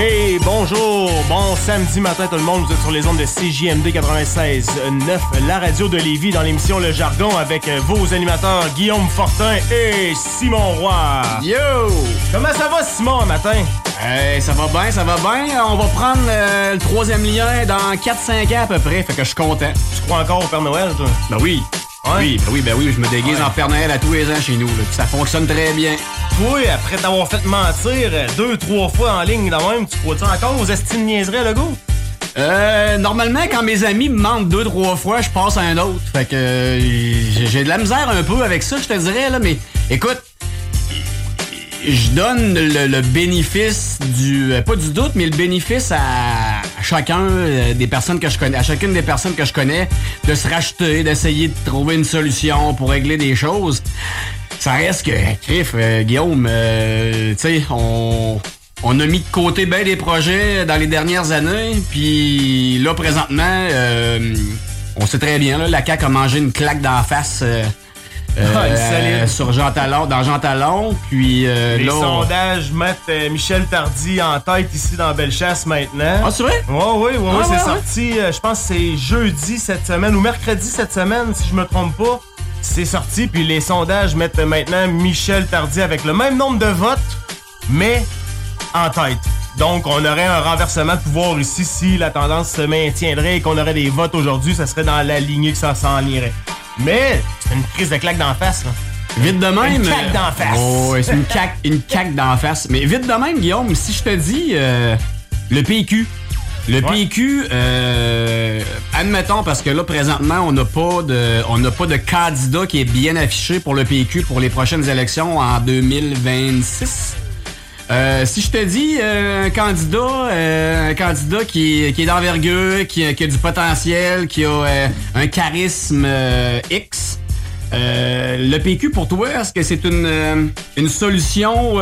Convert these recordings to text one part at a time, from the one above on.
Hey, bonjour, bon samedi matin tout le monde, vous êtes sur les ondes de CJMD 96.9, la radio de Lévis dans l'émission Le Jargon avec euh, vos animateurs Guillaume Fortin et Simon Roy. Yo! Comment ça va Simon un matin? Hey, ça va bien, ça va bien. On va prendre euh, le troisième lien dans 4-5 ans à peu près, fait que je suis content. Tu crois encore au Père Noël toi? Ben oui. Oui, ben oui, ben oui, je me déguise Ouais. en Père Noël à tous les ans chez nous. là, ça fonctionne très bien. Toi, après t'avoir fait mentir euh, deux, trois fois en ligne de même, tu crois-tu encore aux estimes niaiseries le go? Euh, normalement, quand mes amis me mentent deux, trois fois, je passe à un autre. Fait que euh, j'ai j'ai de la misère un peu avec ça, je te dirais, là, mais écoute, je donne le, bénéfice du. euh, pas du doute, mais le bénéfice à chacun euh, des personnes que je connais, à chacune des personnes que je connais, de se racheter, d'essayer de trouver une solution pour régler des choses. Ça reste que, Criff, euh, Guillaume, euh, tu sais, on. A mis de côté bien des projets dans les dernières années, puis là, présentement, on sait très bien, là, la CAQ a mangé une claque d'en face euh, Ah, sur Jean Talon, dans Jean Talon, puis euh, Les là... on- sondages mettent euh, Michel Tardy en tête ici dans Bellechasse maintenant. Ah, c'est vrai? Ouais, oui, oui, oui, Ah, c'est ouais, ouais. sorti, euh, je pense que c'est jeudi cette semaine ou mercredi cette semaine, si je me trompe pas. C'est sorti, puis les sondages mettent maintenant Michel Tardy avec le même nombre de votes, mais en tête. Donc, on aurait un renversement de pouvoir ici si la tendance se maintiendrait et qu'on aurait des votes aujourd'hui, ça serait dans la lignée que ça s'enlignerait. Mais c'est une prise de claque d'en face, là. Vite de même. Une claque d'en face. Oh, c'est une claque, une claque d'en face. Mais vite de même, Guillaume, si je te dis euh, le PQ. Le Ouais. PQ, euh, admettons, parce que là, présentement, on n'a pas de on n'a pas de candidat qui est bien affiché pour le PQ pour les prochaines élections en 2026. Euh, si je te dis euh, un candidat, euh, un candidat qui, est d'envergure, qui, a du potentiel, qui a un charisme X, le PQ pour toi, est-ce que c'est une, solution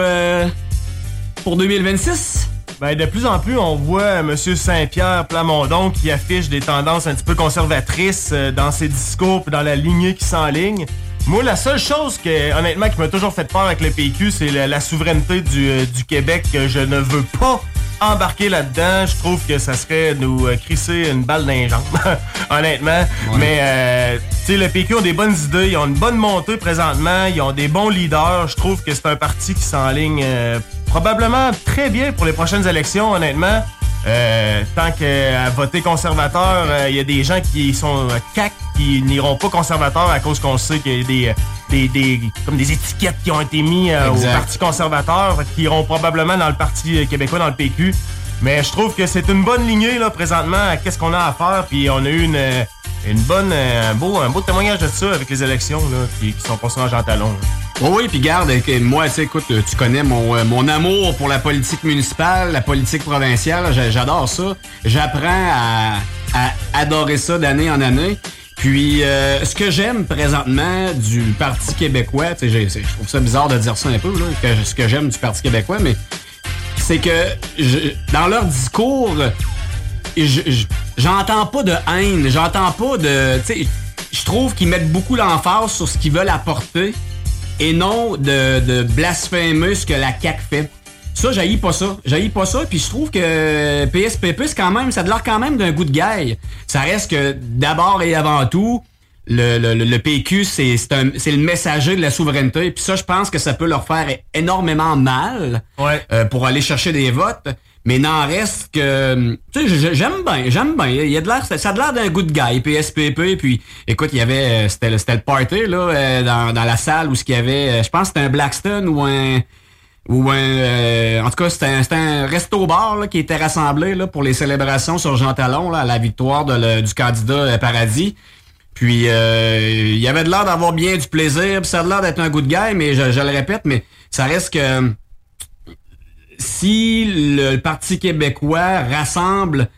pour 2026? Ben, de plus en plus, on voit M. Saint-Pierre Plamondon qui affiche des tendances un petit peu conservatrices dans ses discours puis dans la lignée qui s'enligne. Moi, la seule chose que, honnêtement, qui m'a toujours fait peur avec le PQ, c'est la, la souveraineté du, euh, du Québec. Je ne veux pas embarquer là-dedans. Je trouve que ça serait nous euh, crisser une balle dans les jambes, honnêtement. Mais, euh, tu sais, le PQ ont des bonnes idées, ils ont une bonne montée présentement, ils ont des bons leaders. Je trouve que c'est un parti qui s'enligne euh, probablement très bien pour les prochaines élections, honnêtement. Euh, tant qu'à voter conservateur, euh, il y a des gens qui sont euh, CAC qui n'iront pas conservateur à cause qu'on sait qu'il y a des, euh, des, des- comme des étiquettes qui ont été mises euh, au. Parti conservateur, qu'ils iront probablement dans le Parti euh, québécois, dans le PQ. Mais je trouve que c'est une bonne lignée là présentement à qu'est-ce qu'on a à faire. Puis on a eu une, euh, une bonne, euh, un beau, un beau témoignage de ça avec les élections là, qui, qui sont passées en Jean Talon. Oui, puis garde, que moi, tu écoute, tu connais mon, euh, mon amour pour la politique municipale, la politique provinciale, j'a- j'adore ça. J'apprends à, à adorer ça d'année en année. Puis, euh, ce que j'aime présentement du Parti québécois, tu sais, je trouve ça bizarre de dire ça un peu, là, que ce que j'aime du Parti québécois, mais c'est que dans leur discours, je- je- j'entends pas de haine, j'entends pas de... Je trouve qu'ils mettent beaucoup l'emphase sur ce qu'ils veulent apporter et non de, de ce que la CAQ fait. Ça, j'haïs pas ça. J'haïs pas ça. Puis je trouve que PSPP, quand même, ça a l'air quand même d'un goût de gueule. Ça reste que d'abord et avant tout, le, le, le PQ, c'est le messager de la souveraineté. Puis ça, je pense que ça peut leur faire énormément mal euh, pour aller chercher des votes. Mais n'en reste que... Tu sais, j'aime bien, j'aime bien. Il y a de l'air, ça a l'air d'un good guy, PSPP. Puis, écoute, il y avait... Euh, c'était le party, là, euh, dans, dans la salle où ce qu'il y avait... Je pense que c'était un Blackstone ou un ou un, euh, en tout cas, c'était un, un resto-bar qui était rassemblé là, pour les célébrations sur Jean Talon, là, à la victoire de du candidat euh, Paradis. Puis, euh, il y avait de l'air d'avoir bien du plaisir, puis ça a l'air d'être un good guy, mais je, je, le répète, mais ça reste que si le Parti québécois rassemble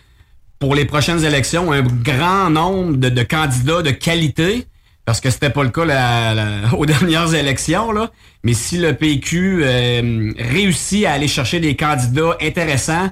pour les prochaines élections un grand nombre de, candidats de qualité, parce que c'était pas le cas aux dernières élections, là. Mais si le PQ euh, réussit à aller chercher des candidats intéressants,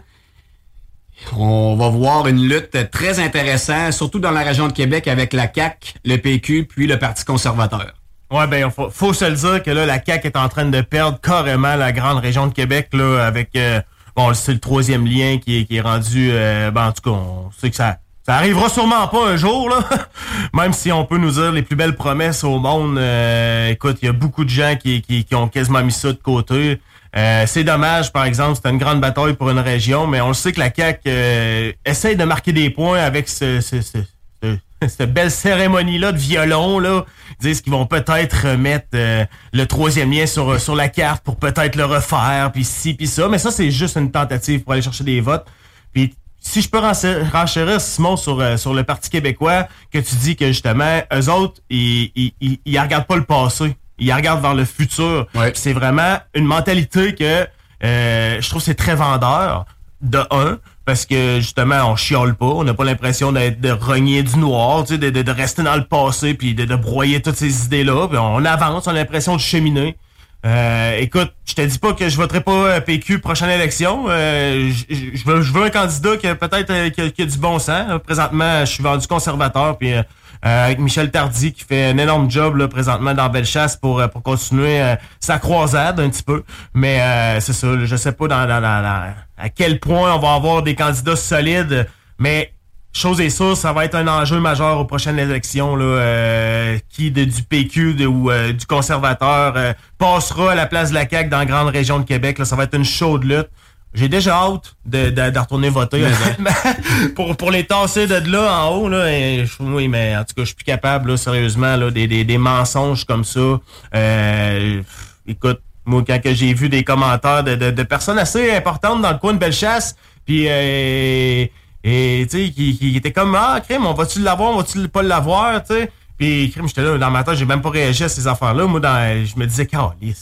on va voir une lutte très intéressante, surtout dans la région de Québec avec la CAQ, le PQ, puis le Parti conservateur. Ouais, ben, faut, faut se le dire que là, la CAQ est en train de perdre carrément la grande région de Québec, là, avec, euh, bon, c'est le troisième lien qui est, rendu, euh, ben, en tout cas, on sait que ça, ça arrivera sûrement pas un jour, là. Même si on peut nous dire les plus belles promesses au monde. Euh, écoute, il y a beaucoup de gens qui, ont quasiment mis ça de côté. Euh, c'est dommage, par exemple, c'était une grande bataille pour une région, mais on le sait que la CAQ euh, essaye de marquer des points avec ce, ce, ce, cette belle cérémonie-là de violon. Là. Ils disent qu'ils vont peut-être mettre le troisième lien sur, sur la carte pour peut-être le refaire, puis ci, puis ça. Mais ça, c'est juste une tentative pour aller chercher des votes. Puis si je peux renchérir, Simon, sur, euh, sur le Parti québécois, que tu dis que justement, eux autres, ils, ils, ils, regardent pas le passé. Ils regardent vers le futur. C'est vraiment une mentalité que euh, je trouve c'est très vendeur, de un, parce que justement, on chiole pas, on n'a pas l'impression d'être de renier du noir, tu sais, de, de, rester dans le passé, puis de, de broyer toutes ces idées-là. on avance, on a l'impression de cheminer. Euh, écoute, je te dis pas que je voterai pas PQ prochaine élection. Euh, je, veux, un candidat qui a peut-être euh, qui, a du bon sens. Présentement, je suis vendu conservateur, puis avec Michel Tardy qui fait un énorme job là, présentement dans Bellechasse pour pour continuer sa croisade un petit peu. Mais c'est ça, je sais pas à quel point on va avoir des candidats solides, mais chose est sûre, ça va être un enjeu majeur aux prochaines élections. Là, euh, qui de, du PQ ou euh, du conservateur euh, passera à la place de la CAQ dans la grande région de Québec. Là, ça va être une chaude lutte. J'ai déjà hâte de, de, retourner voter pour, pour les tasser de là en haut. Là, oui, mais en tout cas, je suis plus capable, là, sérieusement, là, des, des, des mensonges comme ça. écoute, moi, quand j'ai vu des commentaires de, de, de, personnes assez importantes dans le coin de Bellechasse, puis et tu sais, qui, qui, était comme Ah, crime, on va-tu l'avoir, on va-tu pas l'avoir, tu sais. Puis crime, j'étais là, dans ma tête, j'ai même pas réagi à ces affaires-là. Moi, dans, je me disais,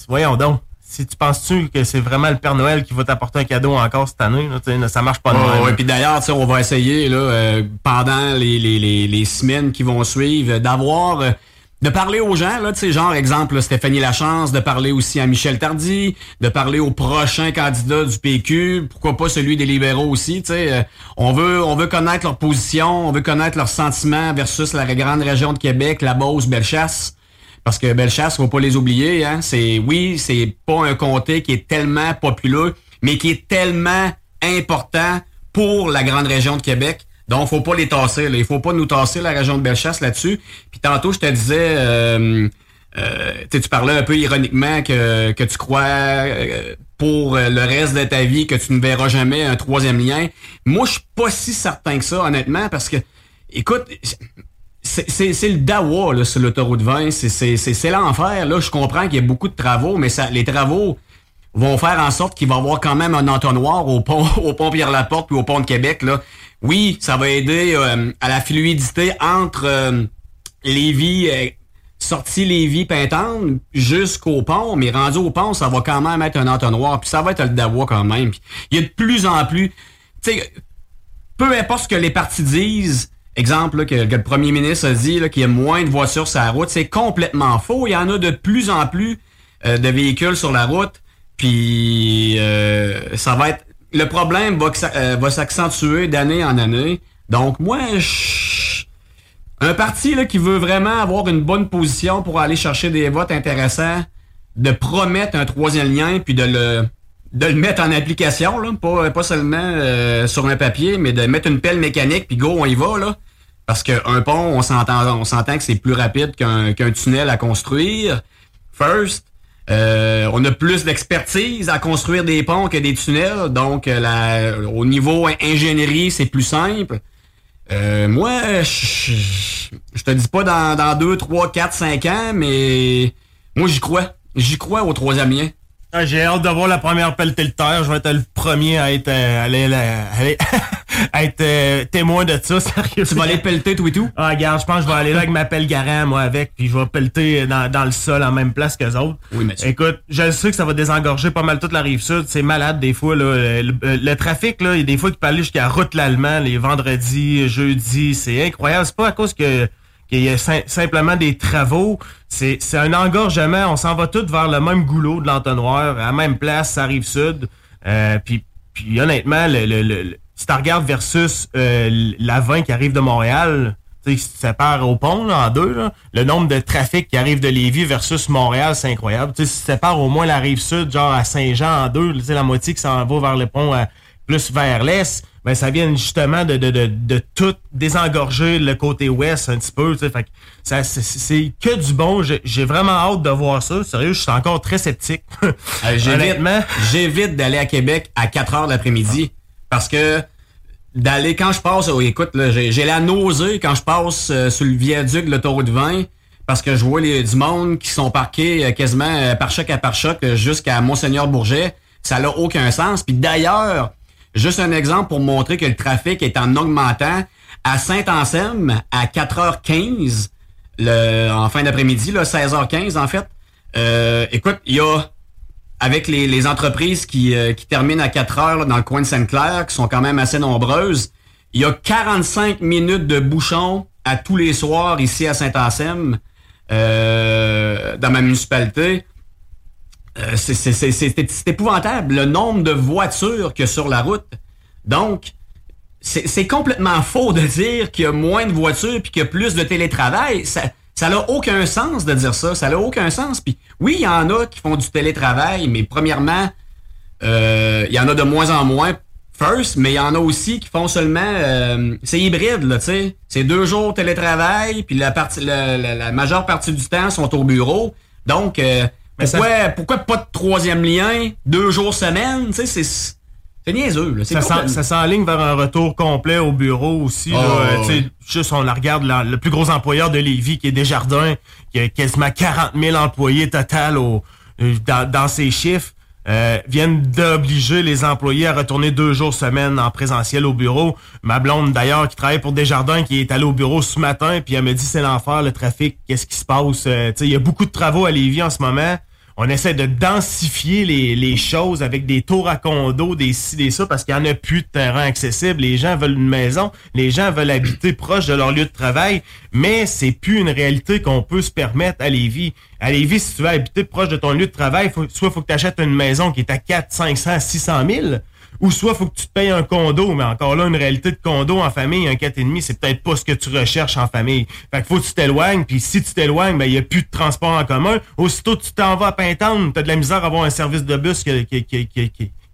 voyons donc. Si tu penses-tu que c'est vraiment le Père Noël qui va t'apporter un cadeau encore cette année, là, ça marche pas de même. Ouais, puis d'ailleurs, on va essayer là, euh, pendant les, les, les, les, semaines qui vont suivre d'avoir euh, de parler aux gens, là, genre, exemple, Stéphanie Lachance, de parler aussi à Michel Tardy, de parler aux prochains candidats du PQ, pourquoi pas celui des libéraux aussi, tu sais. Euh, on veut, on veut connaître leur position, on veut connaître leurs sentiments versus la grande région de Québec, la Beauce, Bellechasse. Parce que Bellechasse, faut pas les oublier, hein. C'est, oui, c'est pas un comté qui est tellement populaire, mais qui est tellement important pour la grande région de Québec. Donc, faut pas les tasser. Là. Il faut pas nous tasser la région de Bellechasse là-dessus. Puis tantôt, je te disais, euh, euh, tu parlais un peu ironiquement que, que tu crois euh, pour le reste de ta vie que tu ne verras jamais un troisième lien. Moi, je suis pas si certain que ça, honnêtement, parce que, écoute, c'est le dawa là, sur l'autoroute 20. C'est l'enfer. Là, je comprends qu'il y a beaucoup de travaux, mais ça, les travaux vont faire en sorte qu'il va y avoir quand même un entonnoir au pont, au pont Pierre-Laporte puis au pont de Québec. Là. Oui, ça va aider euh, à la fluidité entre euh, Lévis, euh, sortie Lévis-Pintante jusqu'au pont, mais rendu au pont, ça va quand même être un entonnoir, puis ça va être le Dawa quand même. il y a de plus en plus... Peu importe ce que les partis disent, exemple que, le premier ministre a dit qu'il y a moins de voitures sur la route, c'est complètement faux. Il y en a de plus en plus de véhicules sur la route, puis ça va être le problème va, euh, va s'accentuer d'année en année. Donc, moi, un parti là, qui veut vraiment avoir une bonne position pour aller chercher des votes intéressants, de promettre un troisième lien puis de le de le mettre en application, là, pas, pas seulement euh, sur un papier, mais de mettre une pelle mécanique puis go, on y va là. Parce qu'un pont, on s'entend, on s'entend que c'est plus rapide qu'un qu'un tunnel à construire. First, euh, on a plus d'expertise à construire des ponts que des tunnels, donc euh, la, au niveau ingénierie, c'est plus simple. Euh, moi, je te dis pas dans, dans 2, 3, 4, 5 ans, mais moi j'y crois. J'y crois au troisième lien. Ah, j'ai hâte d'avoir la première pelletée de terre. Je vais être le premier à être, euh, aller, aller, à être euh, témoin de ça, sérieux. Tu vas aller pelleter tout et tout? Ah, regarde, je pense que je vais aller là avec ma pelle garant, moi, avec, puis je vais pelleter dans, dans le sol en même place que autres. Oui, monsieur. Écoute, je sais que ça va désengorger pas mal toute la rive sud. C'est malade des fois, là. Le, trafic, là, il y a des fois qui peut aller jusqu'à route l'Allemand, les vendredis, jeudis. C'est incroyable. C'est pas à cause que qu'il y a simplement des travaux. C'est un engorgement. On s'en va tous vers le même goulot de l'entonnoir, à la même place, ça arrive sud. Euh, puis, honnêtement, le, le, si tu versus euh, la 20 qui arrive de Montréal, tu ça part au pont en deux, le nombre de trafic qui arrive de Lévis versus Montréal, c'est incroyable. Tu si ça part au moins la rive sud, genre à Saint-Jean en deux, tu la moitié qui s'en va vers le pont euh, plus vers l'est, ben ça vient justement de, de, de, de, tout désengorger le côté ouest un petit peu. Fait que ça, c'est que du bon. J'ai vraiment hâte de voir ça. Sérieux, je suis encore très sceptique. Euh, j'évite d'aller à Québec à 4 heures l'après-midi parce que d'aller quand je passe, oh, écoute, j'ai la nausée quand je passe euh, sur le viaduc de l'autoroute 20 parce que je vois les, du monde qui sont parqués euh, quasiment par choc à par choc jusqu'à Monseigneur Bourget. Ça n'a aucun sens. Puis d'ailleurs, Juste un exemple pour montrer que le trafic est en augmentant. À Saint-Anselme, à 4h15, le, en fin d'après-midi, 16h15 en fait, euh, écoute, il y a, avec les, entreprises qui, euh, qui terminent à 4 heures dans le coin de Sainte-Claire, qui sont quand même assez nombreuses, il y a 45 minutes de bouchon à tous les soirs ici à Saint-Anselme, euh, dans ma municipalité. Euh, c'est épouvantable le nombre de voitures qu'il y a sur la route. Donc, c'est complètement faux de dire qu'il y a moins de voitures puis qu'il y a plus de télétravail. Ça ça n'a aucun sens de dire ça. Ça n'a aucun sens. Puis oui, il y en a qui font du télétravail, mais premièrement, euh, il y en a de moins en moins. First, mais il y en a aussi qui font seulement euh, c'est hybride là, tu sais. C'est deux jours télétravail, puis la partie la, majeure partie du temps sont au bureau. Donc pourquoi, pourquoi pas de troisième lien, deux jours semaine, tu sais, c'est... C'est niaiseux. Là. Ça s'enligne vers un retour complet au bureau aussi. là, oh, euh, Juste, on la regarde, le plus gros employeur de Lévis, qui est Desjardins, qui a quasiment 40 000 employés total au, euh, dans, ses chiffres, euh, viennent d'obliger les employés à retourner deux jours semaine en présentiel au bureau. Ma blonde, d'ailleurs, qui travaille pour Desjardins, qui est allée au bureau ce matin, puis elle me dit c'est l'enfer, le trafic, qu'est-ce qui se passe? il y a beaucoup de travaux à Lévis en ce moment on essaie de densifier les, choses avec des tours à condo, des ci, des ça, parce qu'il n'y en a plus de terrain accessible. Les gens veulent une maison, les gens veulent habiter proche de leur lieu de travail, mais c'est plus une réalité qu'on peut se permettre à Lévis. À Lévis, si tu veux habiter proche de ton lieu de travail, soit faut que tu achètes une maison qui est à 4, 500, 600 000, ou soit faut que tu te payes un condo, mais encore là, une réalité de condo en famille, un 4,5, c'est peut-être pas ce que tu recherches en famille. Fait que faut que tu t'éloignes, puis si tu t'éloignes, ben il y a plus de transport en commun. Aussitôt tu t'en vas à Pintante, t'as de la misère à avoir un service de bus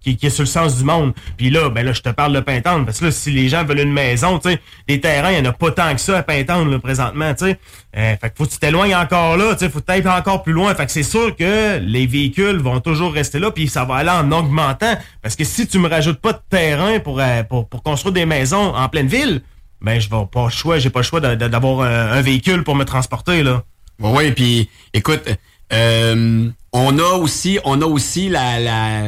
qui, est sur le sens du monde. Puis là, ben là, je te parle de Pintante, parce que là, si les gens veulent une maison, tu sais, les terrains, il n'y en a pas tant que ça à Pintante, là, présentement, tu sais. Euh, fait que faut que tu t'éloignes encore là, tu sais, faut que tu encore plus loin. Fait que c'est sûr que les véhicules vont toujours rester là, puis ça va aller en augmentant. Parce que si tu me rajoutes pas de terrain pour, euh, pour, pour construire des maisons en pleine ville, ben je vais pas le choix, j'ai pas le choix d'avoir un, véhicule pour me transporter, là. Oui, puis écoute, euh, on a aussi, on a aussi la, la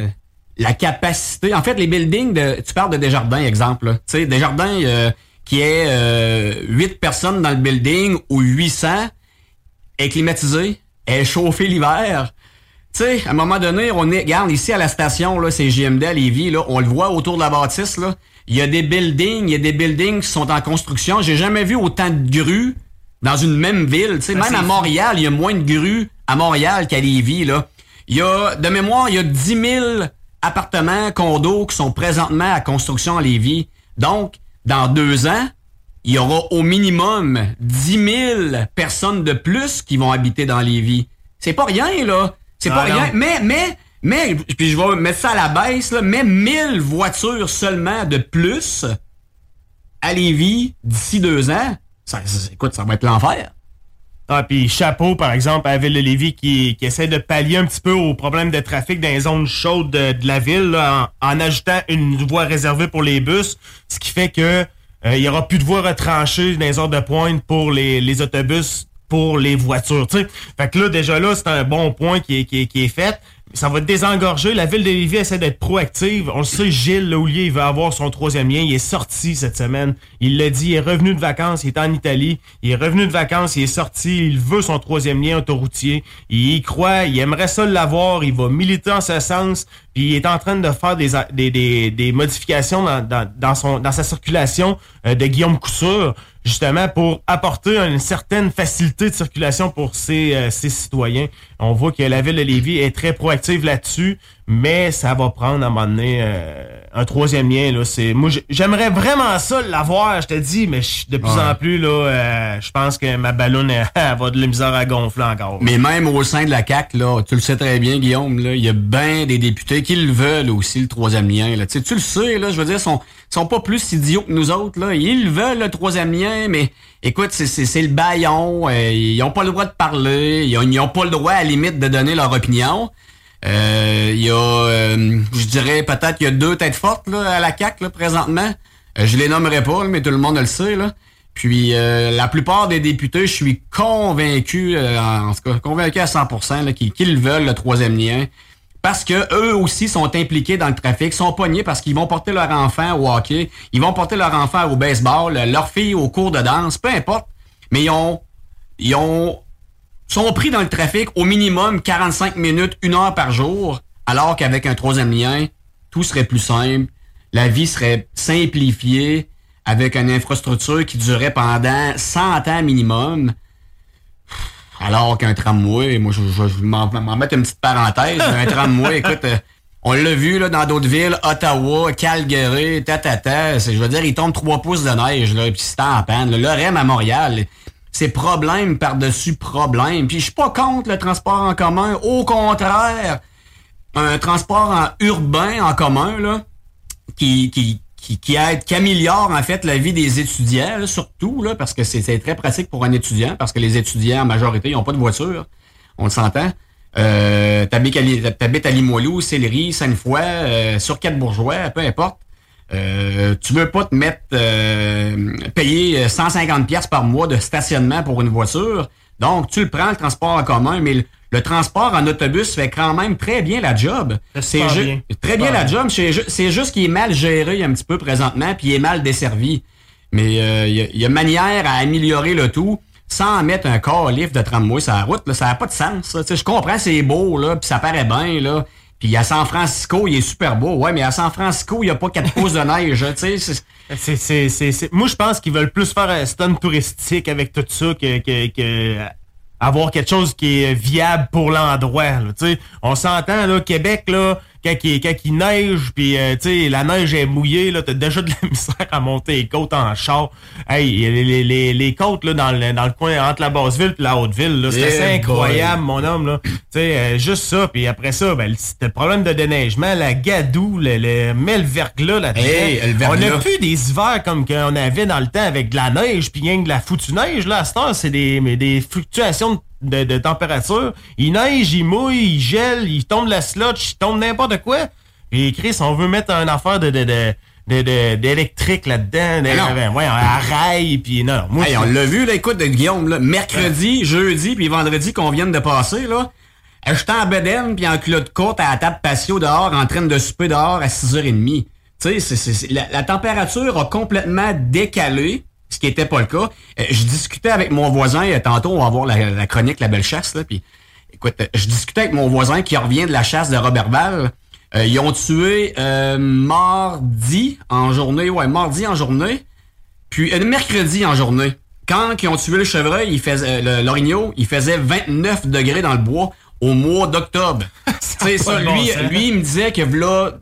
la capacité. En fait, les buildings de. Tu parles de Desjardins, exemple. Tu sais, Desjardins euh, qui est euh, 8 personnes dans le building ou 800 est climatisé, est chauffé l'hiver. Tu sais, à un moment donné, on est. Regarde, ici à la station, là, c'est JMD à Lévis, là, on le voit autour de la bâtisse, là. Il y a des buildings, il y a des buildings qui sont en construction. J'ai jamais vu autant de grues dans une même ville. Tu sais, ben, même à Montréal, il y a moins de grues à Montréal qu'à Lévis, là. Il y a, de mémoire, il y a 10 000 appartements, condos qui sont présentement à construction à Lévis. Donc, dans deux ans, il y aura au minimum 10 000 personnes de plus qui vont habiter dans Lévis. C'est pas rien, là. C'est pas non. rien. Mais, mais, mais, puis je vais mettre ça à la baisse, là, mais 1000 voitures seulement de plus à Lévis d'ici deux ans. Ça, ça- écoute, ça va être l'enfer. Ah, puis chapeau, par exemple, à ville de Lévis qui, qui essaie de pallier un petit peu au problème de trafic dans les zones chaudes de, de la ville là, en, en ajoutant une voie réservée pour les bus, ce qui fait que euh, il y aura plus de voies retranchées dans les heures de pointe pour les, les autobus, pour les voitures. tu sais. Fait que là, déjà là, c'est un bon point qui est, qui est, qui est fait. Ça va désengorger. La ville de Lévis essaie d'être proactive. On le sait, Gilles Laulier, il va avoir son troisième lien. Il est sorti cette semaine. Il l'a dit, il est revenu de vacances. Il est en Italie. Il est revenu de vacances. Il est sorti. Il veut son troisième lien autoroutier. Il y croit. Il aimerait ça l'avoir. Il va militer en ce sens. Puis il est en train de faire des, modifications dans, sa circulation euh, de Guillaume Couture, justement pour apporter une certaine facilité de circulation pour ses, euh, ses citoyens. On voit que la ville de Lévis est très proactive là-dessus, mais ça va prendre à un moment donné euh, un troisième lien. Là. C'est, moi, j'ai- j'aimerais vraiment ça l'avoir, je te dis, mais je- de plus Ouais. en plus, là, euh, je pense que ma ballonne va de la misère à gonfler encore. Mais même au sein de la CAC, là, tu le sais très bien, Guillaume, là, il y a bien des députés qui le veulent aussi, le troisième lien. Là. Tu, sais, tu le sais, là, je veux dire, ils sont, sont pas plus idiots que nous autres. Là. Ils le veulent, le troisième lien, mais écoute, c'est, c'est, c'est le baillon. euh, ils ont pas le droit de parler. Ils ont, ils ont pas le droit, à limite, de donner leur opinion. Euh, Il y a, euh, je dirais, peut-être qu'il y a deux têtes fortes à la CAC présentement. Euh, je les nommerai pas, mais tout le monde le sait. Là. Puis euh, la plupart des députés, je suis convaincu, en tout cas, convaincu à 100% là, qu'ils qu'ils veulent le troisième lien. Parce que eux aussi sont impliqués dans le trafic, sont pognés parce qu'ils vont porter leur enfant au hockey, ils vont porter leur enfant au baseball, leur fille au cours de danse, peu importe. Mais ils ont, ils ont sont pris dans le trafic au minimum 45 minutes, une heure par jour, alors qu'avec un troisième lien, tout serait plus simple, la vie serait simplifiée avec une infrastructure qui durait pendant 100 ans minimum. Alors qu'un tramway, moi je, je, je vais m'en mettre une petite parenthèse, un tramway, écoute, euh, on l'a vu là, dans d'autres villes, Ottawa, Calgary, tatata, c'est- je veux dire, il tombe 3 pouces de neige, là, puis c'est en panne. Le REM à Montréal, c'est problème par-dessus problème. Puis je suis pas contre le transport en commun, au contraire, un transport en urbain en commun, là, qui, qui, qui, qui aide, qui améliore en fait la vie des étudiants, surtout, là, parce que c'est très pratique pour un étudiant, parce que les étudiants, en majorité, ils n'ont pas de voiture. On le s'entend. Euh, T'habites à, à Limoilou, Sillery, Sainte-Foy, euh, sur quatre bourgeois, peu importe. Euh, tu veux pas te mettre euh, payer 150 pièces par mois de stationnement pour une voiture. Donc, tu le prends, le transport en commun, mais le, le transport en autobus fait quand même très bien la job. C'est bien. très bien la job. C'est ju- c'est juste qu'il est mal géré un petit peu présentement, puis il est mal desservi. Mais euh, il y, a- il y a manière à améliorer le tout sans mettre un corps lift de tramway sur la route. Là, ça n'a pas de sens. Je comprends, c'est beau, là, puis ça paraît bien. là. Puis à San Francisco, il est super beau. Ouais, mais à San Francisco, il n'y a pas 4 pouces de neige. tu sais, Moi, je pense qu'ils veulent plus faire un stun touristique avec tout ça que, que, que avoir quelque chose qui est viable pour l'endroit. On s'entend, là, Québec, là, quand il, quand il neige, puis euh, tu sais, la neige est mouillée, là, t'as déjà de la misère à monter les côtes en char. Hey, les, les, les, les côtes là, dans, le, dans le coin entre la Basse-Ville et la Haute-Ville, là, c'est Eh boy. incroyable, mon homme. Là. Tu sais, euh, juste ça, puis après ça, ben, c'était le problème de déneigement, la gadoue, le, le, mets le verglas là-dedans. Hey, le On verglas. a plus des hivers comme qu'on avait dans le temps avec de la neige puis rien que de la foutue neige. Là, à cette heure, c'est des, mais des fluctuations de, de température. Il neige, il mouille, il gèle, il tombe la slotch, il tombe n'importe quoi. Puis Chris, on veut mettre une affaire de... de, de d'électrique là-dedans, ouais, à rail, puis non, non, moi, Hey, je- on l'a vu, là, écoute, de Guillaume, là, mercredi, jeudi, puis vendredi qu'on vient de passer, là. J'étais en bedaine, puis en culotte courte à la table patio dehors, en train de souper dehors à 6h30. Tu sais, la température a complètement décalé, ce qui était pas le cas. Euh, je discutais avec mon voisin, euh, tantôt, on va voir la, la chronique La Belle Chasse, là, puis écoute, euh, je discutais avec mon voisin qui revient de la chasse de Robertval. Euh, ils ont tué euh, mardi en journée, ouais, mardi en journée. Puis euh, mercredi en journée, quand ils ont tué le chevreuil, il faisait euh, l'orignal, il faisait 29 degrés dans le bois au mois d'octobre. C'est ça, bon lui, lui, il me disait que là,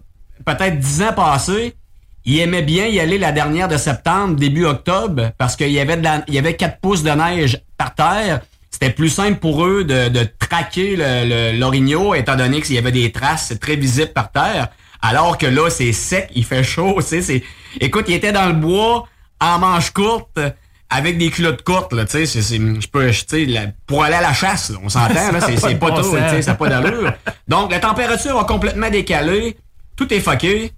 peut-être 10 ans passés, il aimait bien y aller la dernière de septembre, début octobre, parce qu'il y avait de la- il y avait 4 pouces de neige par terre, c'était plus simple pour eux de, de traquer le, l'orignal, étant donné qu'il y avait des traces très visibles par terre. Alors que là, c'est sec, il fait chaud, tu sais, c'est... Écoute, il était dans le bois, en manche courte, avec des culottes courtes, là, tu sais, je peux, tu sais, pour aller à la chasse, on s'entend, là, c'est, pas tout, tu sais, ça n'a pas d'allure. Donc, la température a complètement décalé, tout est fucké,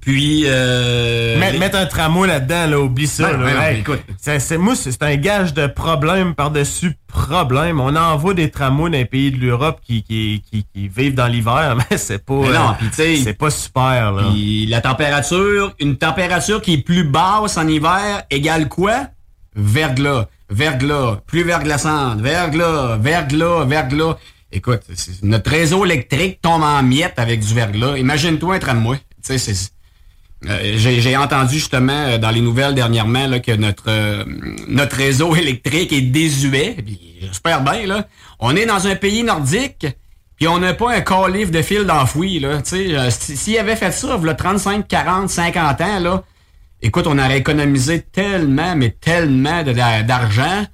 puis euh, mettre, un tramway là-dedans, là, oublie ça. là, écoute. C'est, moi, c'est un gage de problème par-dessus problème. On envoie des tramways dans les pays de l'Europe qui, qui, qui, vivent dans l'hiver, mais c'est pas euh, c'est pas super. Là. la température, une température qui est plus basse en hiver égale quoi? Verglas, verglas, plus verglaçante, verglas, verglas, verglas. Écoute, notre réseau électrique tombe en miettes avec du verglas. Imagine-toi un tramway. Tu sais, c'est euh, j'ai entendu justement euh, dans les nouvelles dernièrement là, que notre euh, notre réseau électrique est désuet. J'espère bien là. On est dans un pays nordique, puis on n'a pas un calife de fil d'enfoui là. s'il avait fait ça, il 35, 40, 50 ans là, écoute, on aurait économisé tellement, mais tellement d'argent.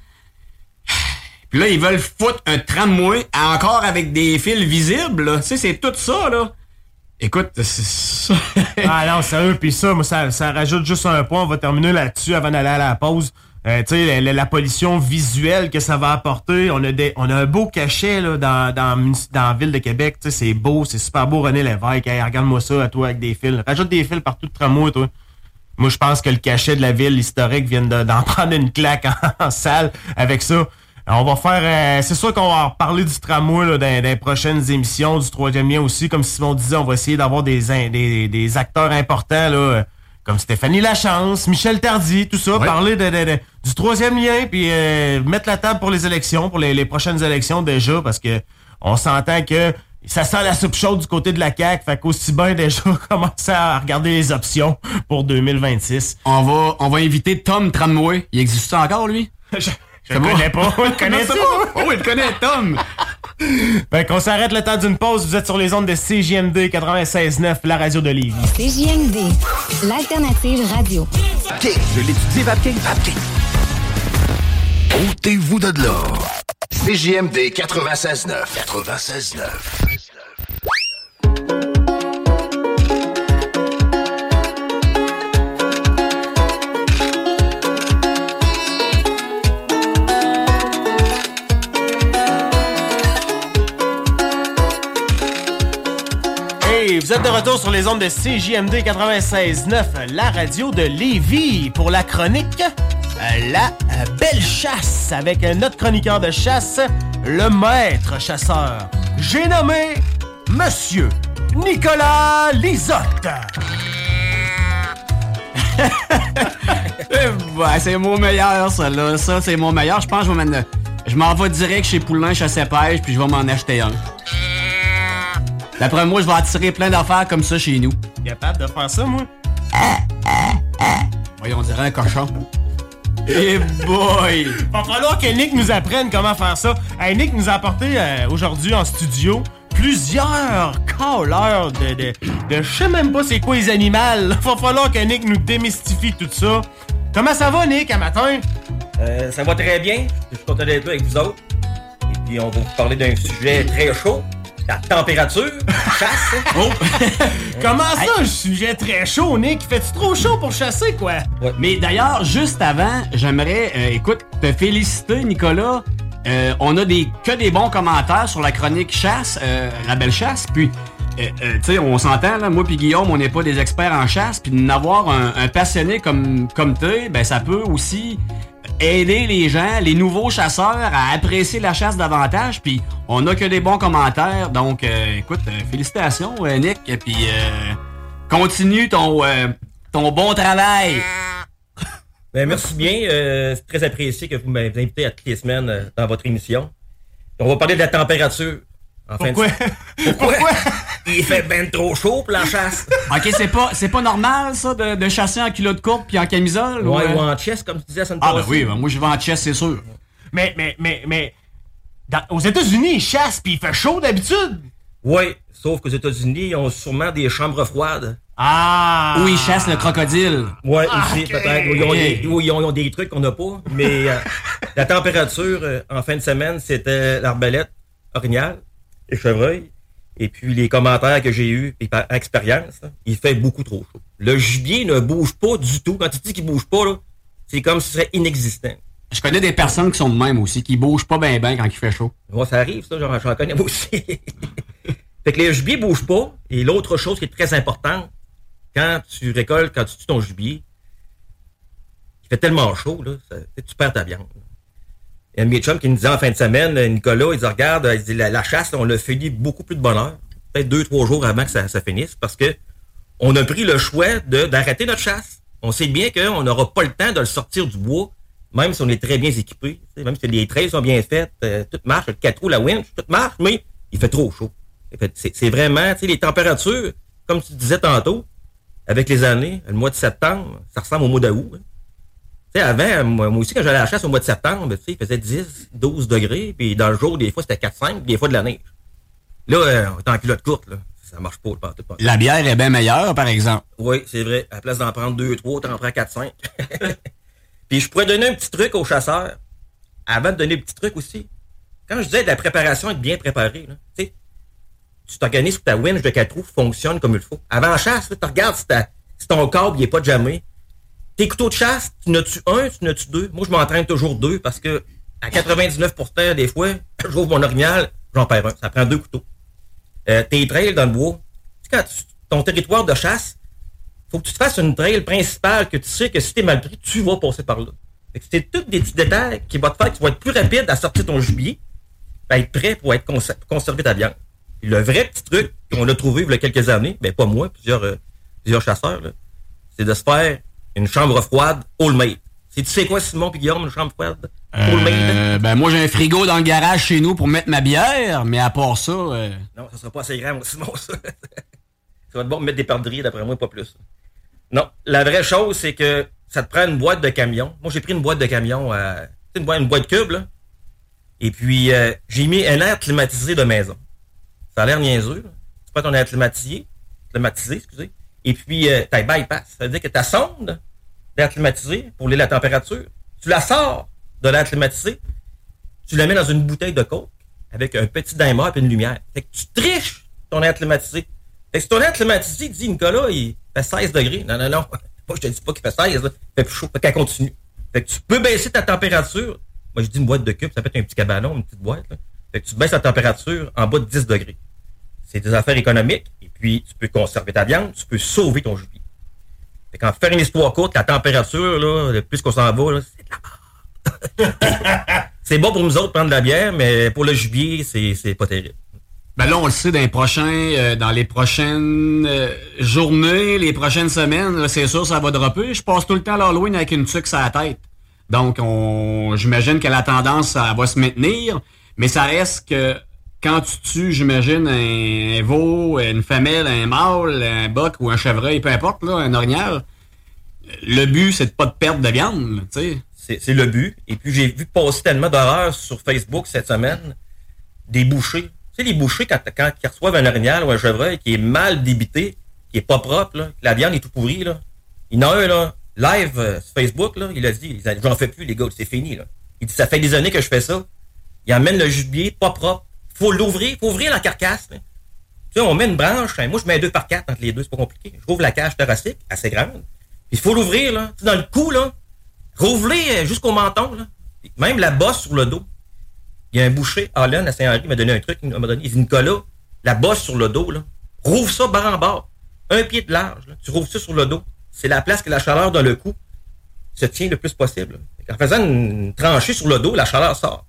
Puis là, ils veulent foutre un tramway encore avec des fils visibles. C'est tout ça là. Écoute, c'est ah non, sérieux, puis ça, moi, ça, ça rajoute juste un point. On va terminer là-dessus avant d'aller à la pause. Euh, tu sais, la, pollution visuelle que ça va apporter. On a des, on a un beau cachet là, dans, dans, dans la ville de Québec. Tu sais, c'est beau, c'est super beau, René Lévesque. regarde-moi ça à toi avec des fils. Rajoute des fils partout de tramway, toi. Moi, je pense que le cachet de la ville historique vient d'en prendre une claque en salle avec ça. On va faire. Euh, c'est sûr qu'on va reparler du tramway là, dans, les prochaines émissions, du troisième lien aussi. Comme Simon disait, on va essayer d'avoir des, des, des, acteurs importants là, comme Stéphanie Lachance, Michel Tardy, tout ça, parler de, du troisième lien, puis euh, mettre la table pour les élections, pour les, prochaines élections déjà, parce que on s'entend que ça sent la soupe chaude du côté de la CAQ, fait qu'aussi bien déjà commencer à regarder les options pour 2026. On va, on va inviter Tom Tramway. Il existe encore, lui? Je le connais pas. le connais pas? Oh, il le connaît, Tom. Ben, qu'on s'arrête le temps d'une pause. Vous êtes sur les ondes de CJMD 96.9, la radio de Lévis. CJMD, l'alternative radio. Vapking, je l'étudie, Vapking. Vapking. Ôtez-vous de là. CJMD 96.9. 96.9. vous êtes de retour sur les ondes de CJMD 96.9, la radio de Lévis, pour la chronique euh, La Belle Chasse, avec notre chroniqueur de chasse, le maître chasseur. J'ai nommé Monsieur Nicolas Lisotte. c'est mon meilleur, ça, là. Ça, c'est mon meilleur. Je pense que je m'en vais direct chez Poulain Chasse Pêche, puis je vais m'en acheter un. D'après moi, je vais attirer plein d'affaires comme ça chez nous. Capable de faire ça, moi? Voyons, on dirait un cochon. Eh boy! Va falloir que Nick nous apprenne comment faire ça. Hey, Nick nous a apporté euh, aujourd'hui en studio plusieurs callers de, de, de je sais même pas c'est quoi les animaux. Va falloir que Nick nous démystifie tout ça. Comment ça va, Nick, à matin? Euh, ça va très bien. Je suis content d'être avec vous autres. Et puis, on va vous parler d'un sujet très chaud. La température, chasse. oh. Comment ça, un sujet très chaud, Nick? Fait-tu trop chaud pour chasser, quoi? Mais d'ailleurs, juste avant, j'aimerais, euh, écoute, te féliciter, Nicolas. Euh, on a des que des bons commentaires sur la chronique chasse, euh, la belle chasse. Puis, tu sais, on s'entend, là, moi puis Guillaume, on n'est pas des experts en chasse. Puis d'avoir un, un passionné comme, comme tu, ben ça peut aussi aider les gens, les nouveaux chasseurs à apprécier la chasse davantage. Puis on n'a que des bons commentaires. Donc, euh, écoute, euh, félicitations, euh, Nick. Et puis continue ton, ton bon travail. Ben, merci bien. c'est très apprécié que vous m'avez invité à toutes les semaines dans votre émission. On va parler de la température. Pourquoi? Pourquoi? Il fait ben trop chaud pour la chasse. ok, c'est pas, c'est pas normal, ça, de, chasser en culotte courte puis en camisole? Ouais, ou, en chest, comme tu disais ça Ah, ben oui, ben moi je vais en chest, c'est sûr. Mais, mais, mais, mais, aux États-Unis, ils chassent puis il fait chaud d'habitude. Oui, Sauf qu'aux États-Unis, ils ont sûrement des chambres froides. Ah! Où ils chassent le crocodile. Ouais, aussi, peut-être. Où ils ont des, où ils ont- ils ont des trucs qu'on n'a pas. Mais euh, la température, euh, en fin de semaine, c'était l'arbalète, orignal et chevreuil. Et puis les commentaires que j'ai eus, et par expérience, il fait beaucoup trop chaud. Le gibier ne bouge pas du tout. Quand tu dis qu'il bouge pas, c'est comme si ce serait inexistant. Je connais des personnes qui sont de même aussi, qui bougent pas bien ben quand il fait chaud. Moi, ça arrive, ça, j'en connais aussi. fait que les gibiers bougent pas. Et l'autre chose qui est très importante, quand tu récoltes, quand tu tues ton gibier, il fait tellement chaud, là, ça- tu perds ta viande. Il y a un qui me disait en fin de semaine, euh, Nicolas, il dit, regarde, il dit, la, chasse, on l'a fini beaucoup plus de bonheur. Peut-être deux, trois jours avant que ça, ça finisse, parce que on a pris le choix d'arrêter notre chasse. On sait bien qu'on n'aura pas le temps de le sortir du bois, même si on est très bien équipé. Même si les trails sont bien faites, euh, tout marche, le 4 roues, la winch, tout marche, mais il fait trop chaud. C'est vraiment, tu sais, les températures, comme tu disais tantôt, avec les années, le mois de septembre, ça ressemble au mois d'août. hein. Tu sais, avant, moi, moi aussi, quand j'allais à la chasse au mois de septembre, tu sais, il faisait 10, 12 degrés, puis dans le jour, des fois, c'était 4, 5, des fois de la neige. Là, euh, on est en culotte courte, là. Ça marche pas, pas, pas. La bière est bien meilleure, par exemple. Oui, c'est vrai. À la place d'en prendre 2, 3, t'en prends 4, 5. puis je pourrais donner un petit truc aux chasseurs. Avant de donner un petit truc aussi. Quand je disais de la préparation, être bien préparé, là, tu sais, tu t'organises pour que ta winch de 4 roues fonctionne comme il faut. Avant la chasse, tu regardes si, si ton câble il est pas jamais. Tes couteaux de chasse, tu n'as-tu un, tu n'as-tu deux? Moi, je m'entraîne toujours deux parce que à 99% des fois, j'ouvre mon orignal, j'en perds un. Ça prend deux couteaux. Euh, tes trails dans le bois. Quand tu- ton territoire de chasse, faut que tu te fasses une trail principale que tu sais que si t'es mal pris, tu vas passer par là. C'est tous des petits détails qui vont te faire que tu vas être plus rapide à sortir ton gibier, à être prêt pour être conser- conserver ta viande. Le vrai petit truc qu'on a trouvé il y a quelques années, ben pas moi, plusieurs, euh, plusieurs chasseurs, c'est de se faire une chambre froide all made. Si tu sais quoi, Simon puis Guillaume, une chambre froide all made? Euh, ben moi j'ai un frigo dans le garage chez nous pour mettre ma bière, mais à part ça, euh, Non, ça sera pas assez grand, Simon, ça. ça va être bon de mettre des perdrix, d'après moi, pas plus. Non, la vraie chose, c'est que ça te prend une boîte de camion. Moi, j'ai pris une boîte de camion, à, sais, une boîte, une boîte cube, là. Et puis, euh, j'ai mis un air climatisé de maison. Ça a l'air niaiseux, là. Tu prends ton air climatisé, climatisé, excusez. Et puis, euh, t'as bypass. Ça veut dire que ta sonde d'air climatisé, pour lire la température, tu la sors de l'air climatisé, tu la mets dans une bouteille de coke avec un petit dimer et une lumière. Fait que tu triches ton air climatisé. Fait que si ton air climatisé dit, Nicolas, il fait 16 degrés. Non, non, non. Moi, je te dis pas qu'il fait 16, là. Il fait plus chaud. Fait qu'elle continue. Fait que tu peux baisser ta température. Moi, je dis une boîte de cube, ça peut être un petit cabanon, une petite boîte. Fait que tu baisses ta température en bas de 10 degrés. C'est des affaires économiques. Puis, tu peux conserver ta viande, tu peux sauver ton gibier. Fait qu'en faire une histoire courte, la température, là, le plus qu'on s'en va, c'est de la merde. c'est bon pour nous autres de prendre de la bière, mais pour le gibier, c'est, c'est pas terrible. ben là on le sait dans les prochains, euh, dans les prochaines euh, journées, les prochaines semaines, c'est sûr ça va dropper. Je passe tout le temps à l'Halloween avec une tuque sur la tête. Donc on, j'imagine que la tendance ça va se maintenir, mais ça reste que quand tu tues, j'imagine un, veau, une femelle, un mâle, un boc ou un chevreuil, peu importe là, un orignal. Le but c'est de pas de perdre de viande, tu sais. C'est, le but. Et puis, j'ai vu passer tellement d'horreurs sur Facebook cette semaine. Des bouchers. Tu sais, les bouchers, quand, ils reçoivent un orignal ou un chevreuil qui est mal débité, qui est pas propre, la viande est tout pourrie, là. Il y en a un, là, live euh, sur Facebook, là, il a dit, j'en fais plus, les gars, c'est fini. Il dit, ça fait des années que je fais ça. Il emmène le gibier pas propre. Faut l'ouvrir, faut ouvrir la carcasse. Tu sais, on met une branche, hein, moi je mets deux par quatre entre les deux, c'est pas compliqué. Je rouvre la cage thoracique, assez grande. Il faut l'ouvrir, là. Dans le cou, là. Rouvre-les jusqu'au menton, là. Même la bosse sur le dos. Il y a un boucher, Allen, à Saint-Henri, m'a donné un truc, il m'a donné, il dit, Nicolas, la bosse sur le dos, là. Rouvre ça barre en barre. Un pied de large, là. Tu rouvres ça sur le dos. C'est la place que la chaleur dans le cou se tient le plus possible. En faisant une tranchée sur le dos, la chaleur sort.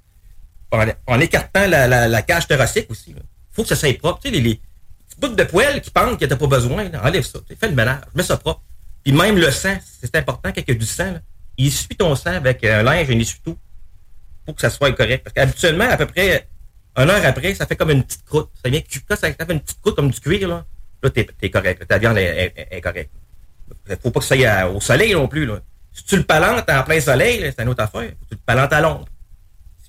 En, écartant la, cage thoracique aussi. Il faut que ça soit propre. Tu sais, les, les petits bouts de poêle qui pendent que t'as pas besoin, enlève ça. Fais le ménage, mets ça propre. Puis même le sang, c'est important quand y a du sang. Il essuie ton sang avec un linge, un essuie-tout pour que ça soit correct. Parce qu'habituellement, à peu près une heure après, ça fait comme une petite croûte. Ça vient quand ça fait une petite croûte comme du cuir, là, là t'es, t'es correct. ta viande est, est- est correcte. Faut pas que ça aille au soleil non plus. Là. Si tu le palantes en plein soleil, c'est une autre affaire. Tu le palantes à l'ombre.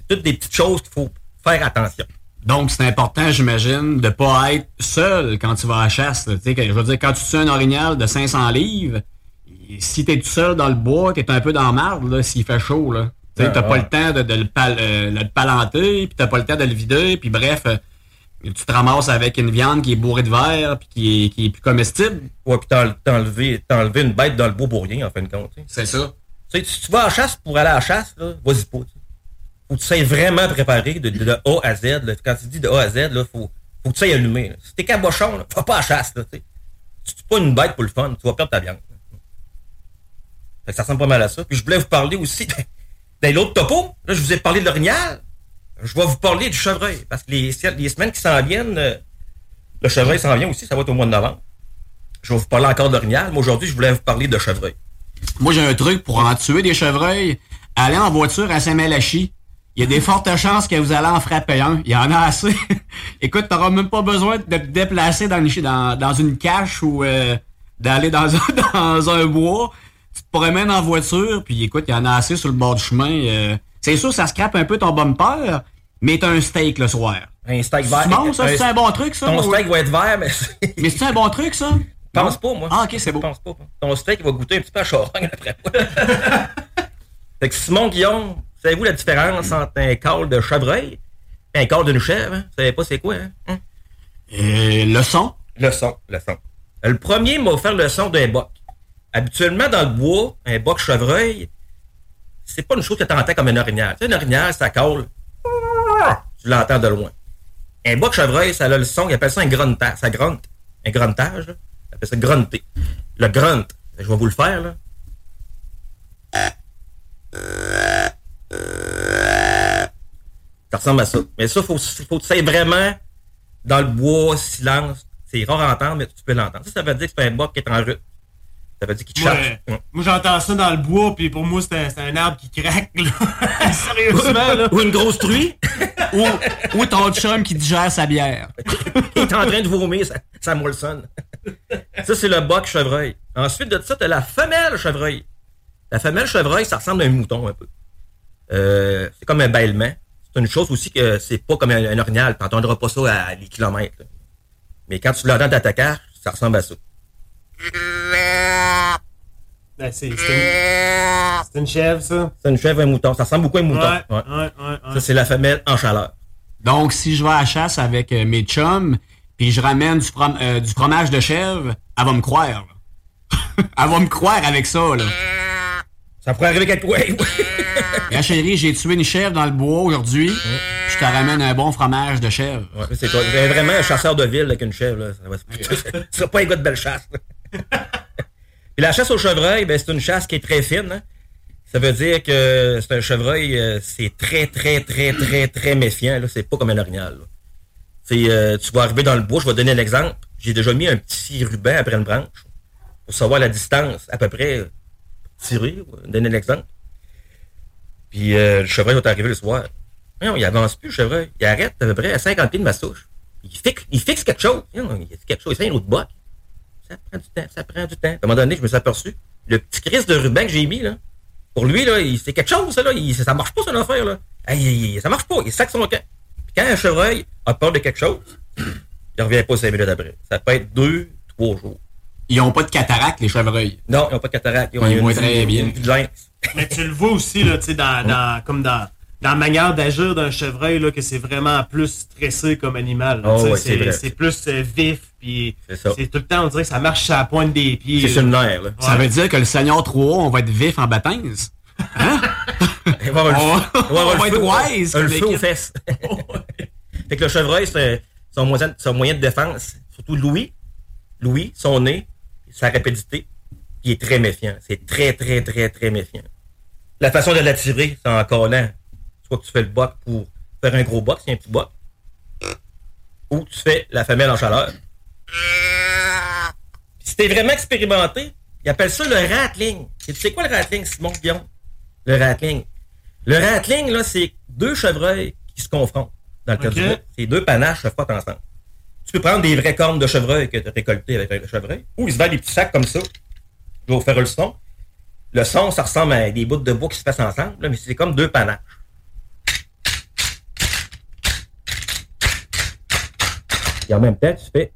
Toutes des petites choses qu'il faut faire attention. Donc, c'est important, j'imagine, de pas être seul quand tu vas à la chasse. Tu sais, je veux dire, quand tu tues un orignal de 500 livres, si t'es tout seul dans le bois, t'es un peu dans la marde, s'il fait chaud, là. Tu sais, Ah, t'as pas ouais. le temps de, de le, pal- euh, le palanter, puis t'as pas le temps de le vider, puis bref, euh, tu te ramasses avec une viande qui est bourrée de verre, puis qui est, qui est plus comestible. Ouais, puis t'as enlevé, enlevé une bête dans le bois pour rien, en fin de compte. C'est ça. Tu sais, si tu vas à la chasse pour aller à la chasse, vas-y pas. tu sais. Faut que tu sois vraiment préparé de, de, de A à Z. Quand tu dis de A à Z, là, faut, faut que tu sois allumé. là. Si t'es cabochon, là, va pas à chasse. Là, tu tues pas une bête pour le fun, tu vas perdre ta viande. Ça ressemble pas mal à ça. Puis je voulais vous parler aussi de- d'un autre topo. Là, je vous ai parlé de l'orignal. Je vais vous parler du chevreuil. Parce que les, les semaines qui s'en viennent, euh, le chevreuil s'en vient aussi, ça va être au mois de novembre. Je vais vous parler encore de l'orignal, mais aujourd'hui, je voulais vous parler de chevreuil. Moi, j'ai un truc pour en tuer des chevreuils. Allez en voiture à Saint-Malachie. Il y a des fortes chances que vous allez en frapper un. Il y en a assez. Écoute, t'auras même pas besoin de te déplacer dans, une- dans, dans une cache ou euh, d'aller dans un, dans un bois. Tu te promènes en voiture, puis écoute, il y en a assez sur le bord du chemin. euh. c'est sûr, ça scrape un peu ton bumper, mais t'as un steak le soir. Un steak vert. C'est bon, ça? C'est un bon truc, ça? Ton ou- steak va être vert, mais Mais c'est un bon truc, ça? Pense pas, moi. Ah, ok, c'est beau. Je pense pas. Ton steak va goûter un petit peu à charogne après moi. fait que Simon Guillaume, savez-vous la différence entre un col de chevreuil et un col d'une chèvre? Hein? Vous savez pas c'est quoi, hein? Hein? Euh, le son? Le son, le son. Le premier m'a offert le son d'un boc. Habituellement, dans le bois, un boc chevreuil, c'est pas une chose que tu entends comme un orignal. Tu sais, un orignal, ça colle. Tu l'entends de loin. Un boc chevreuil, ça a le son, ils appellent ça un gruntage. Ça grunte. Un gruntage, là. Ils appellent ça grunter. Le grunt, je vais vous le faire, là. Ça ressemble à ça. Mais ça, faut, faut que tu sais vraiment dans le bois, silence. C'est rare à entendre, mais tu peux l'entendre. Ça, ça veut dire que c'est un boc qui est en route. Ça veut dire qu'il. Ouais. Ouais. Moi, j'entends ça dans le bois, puis pour moi, c'est un, c'est un arbre qui craque, là. Sérieusement, là. Ou une grosse truie. Ou, ou ton chum qui digère sa bière. Il est en train de vomir, ça, ça ça, c'est le boc chevreuil. Ensuite de ça, tu as la femelle chevreuil. La femelle chevreuil, ça ressemble à un mouton un peu. Euh, c'est comme un bêlement. C'est une chose aussi que c'est pas comme un, un orignal. Tu n'entendras pas ça à des kilomètres. là. Mais quand tu l'entends dans ta cache, ça ressemble à ça. Ben, c'est une, chèvre, ça. C'est une chèvre, un mouton. Ça ressemble beaucoup à un mouton. ouais, Ouais. ouais, ouais. Ça, c'est la femelle en chaleur. Donc, si je vais à la chasse avec euh, mes chums, puis je ramène du, from- euh, du fromage de chèvre, elle va me croire. elle va me croire avec ça, là. Ça pourrait arriver quelque ouais, Là, chérie, j'ai tué une chèvre dans le bois aujourd'hui. Je te ramène un bon fromage de chèvre. Ouais, c'est toi. Vraiment un chasseur de ville avec une chèvre. Là. Ça va pas un gars de belle chasse. Puis la chasse au chevreuil, ben, c'est une chasse qui est très fine. hein. Ça veut dire que c'est un chevreuil, euh, c'est très, très, très, très, très méfiant. Là. C'est pas comme un orignal. euh, tu vas arriver dans le bois, je vais te donner un exemple. J'ai déjà mis un petit ruban après une branche pour savoir la distance à peu près tirer, donner l'exemple. Puis euh, le chevreuil va t'arriver le soir. Non, il avance plus, le chevreuil. Il arrête à peu près à 50 pieds de ma souche. Il fixe, il fixe quelque chose. Non, il fixe quelque chose. Il fait un autre boc. Ça prend du temps, ça prend du temps. À un moment donné, je me suis aperçu. Le petit crise de ruban que j'ai mis, là, pour lui, là, c'est quelque chose, ça, là. Il, ça marche pas, son affaire, là. Il- ça marche pas. Il sac son camp. Puis quand un chevreuil a peur de quelque chose, il revient pas cinq minutes après. Ça peut être deux, trois jours. Ils ont pas de cataracte, les chevreuils? Non, ils n'ont pas de cataracte. Ils ont Ils une, très bien. une. Mais tu le vois aussi, là, tu sais, dans, dans, comme dans, dans la manière d'agir d'un chevreuil, là, que c'est vraiment plus stressé comme animal. Oh, ouais, c'est vrai. c'est c'est plus euh, vif, puis C'est tout le temps, on dirait que ça marche sur la pointe des pieds. C'est là. sur le nerf, là. Ça veut dire que le Seigneur 3 on va être vif en baptême. Avoir On- le feu. Il va avoir on le va feu- être wise un feu aux fesses. fait que le chevreuil, c'est son moyen, son moyen de défense. Surtout Louis. Louis, son nez, sa rapidité, il est très méfiant. C'est très, très, très, très méfiant. La façon de l'attirer, c'est en collant. Soit que tu fais le boc pour faire un gros boc, c'est un petit boc. Ou tu fais la femelle en chaleur. Puis si t'es vraiment expérimenté, ils appellent ça le rattling. Et tu sais quoi le rattling, Simon Guillaume? Le rattling. Le rattling, là, c'est deux chevreuils qui se confrontent dans le cas du deux panaches se frottent ensemble. Tu peux prendre des vraies cornes de chevreuil que tu as récoltées avec le chevreuil, ou ils se vendent des petits sacs comme ça. Je vais vous faire le son. Le son, ça ressemble à des bouts de bois qui se passent ensemble, mais c'est comme deux panaches. Et en même temps, tu fais.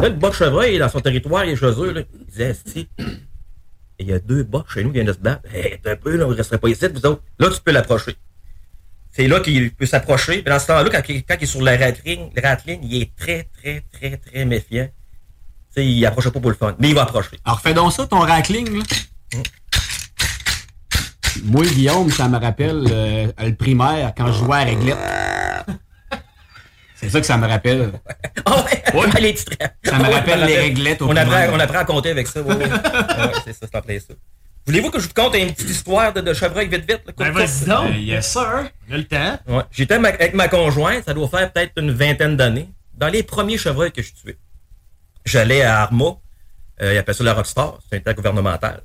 Là, le de chevreuil, dans son territoire, il est chez eux, là. Il disait, si. Il y a deux bas chez nous qui viennent de se battre. Hey, un peu, là, on ne resterait pas ici, vous autres. Là, tu peux l'approcher. C'est là qu'il peut s'approcher. Dans ce temps-là, quand, il- est sur la ratling, il est très, très, très, très méfiant. Tu sais, il approche pas pour le fun. Mais il va approcher. Alors, fais donc ça, ton rackling, là. Moi, Guillaume, ça me rappelle euh, le primaire quand je jouais à Réglette. C'est ça que ça me rappelle. Ah ouais, les petits traits. Ça me Ouais, rappelle les réglettes au on apprend, primaire. on apprend à compter avec ça. Ouais, ouais. Ah ouais, c'est ça, c'est en plein ça. Voulez-vous que je vous conte une petite histoire de, de chevreuil vite vite? là, Ben, vas-y donc. Euh, yes, sir. On a le temps. Ouais. J'étais avec ma conjointe, ça doit faire peut-être une vingtaine d'années, dans les premiers chevreuils que je tuais. J'allais à Arma, euh, ils appellent ça la Rockstar, c'est un état.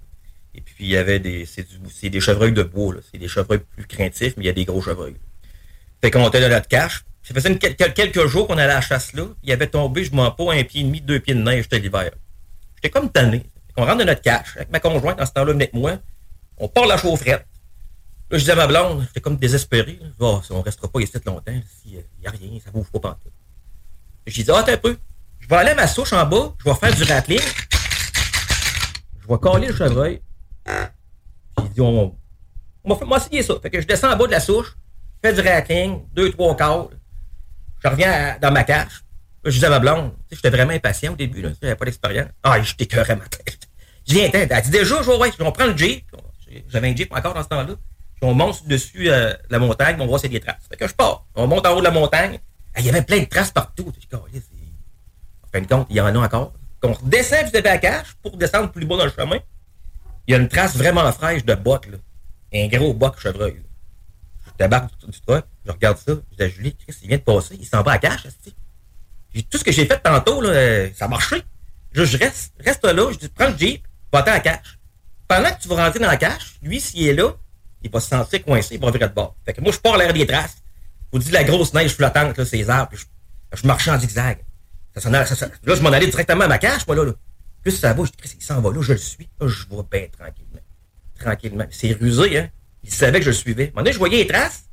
Et puis, il y avait des, c'est des chevreuils de bois. C'est des chevreuils plus craintifs, mais il y a des gros chevreuils. Fait qu'on était dans notre cache. Ça faisait quelques jours qu'on allait à la chasse là. Il avait tombé, je m'en pas, un pied et demi, deux pieds de neige, c'était l'hiver. J'étais comme tanné. Qu'on rentre dans notre cache, avec ma conjointe, dans ce temps-là, avec moi. On part la chaufferette. Là, je disais à ma blonde, j'étais comme désespéré. là. Je dis, Ah, on restera pas ici longtemps. Il n'y a rien, ça bouge pas pantoute. J'ai dit, ah, attends un peu. Je vais aller à ma souche en bas, je vais faire du rattling. Je vais caler le chevreuil. J'ai dit, on, on va m'essayer ça. Fait que je descends en bas de la souche, je fais du rattling, deux, trois quarts. Je reviens dans ma. Là, je dis à ma blonde, j'étais vraiment impatient au début, là. J'avais pas d'expérience. Ah, cœur à ma tête. Je viens, attends, elle dit déjà, je vais, ouais, on prend le Jeep. J'avais un Jeep encore dans ce temps-là. Puis on monte dessus euh, la montagne, on voit s'il y a des traces. Fait que je pars. On monte en haut de la montagne. Il y avait plein de traces partout. Je dis, fin de compte, il y en a encore. Qu'on redescend du cache pour descendre plus bas dans le chemin. Il y a une trace vraiment fraîche de botte, là. Un gros boc chevreuil. là. Je débarque du, du truck, je regarde ça. Je dis à Julie, Chris, il vient de passer, il s'en va à cache, Tout ce que j'ai fait tantôt, là, euh, ça a marché. Je, je reste, reste là, je dis, prends le Jeep, va à la cache. Pendant que tu vas rentrer dans la cache, lui, s'il est là, il va se sentir coincé, il va virer de bord. Fait que moi, je pars l'air des traces. Vous dites la grosse neige flottante, là, ces arbres, puis je, je marchais en zigzag. Là, je m'en allais directement à ma cache, moi, là. Plus ça va, je dis, il s'en va là, je le suis. Là, je vois bien tranquillement. Tranquillement. C'est rusé, hein. Il savait que je le suivais. À un moment donné, je voyais les traces,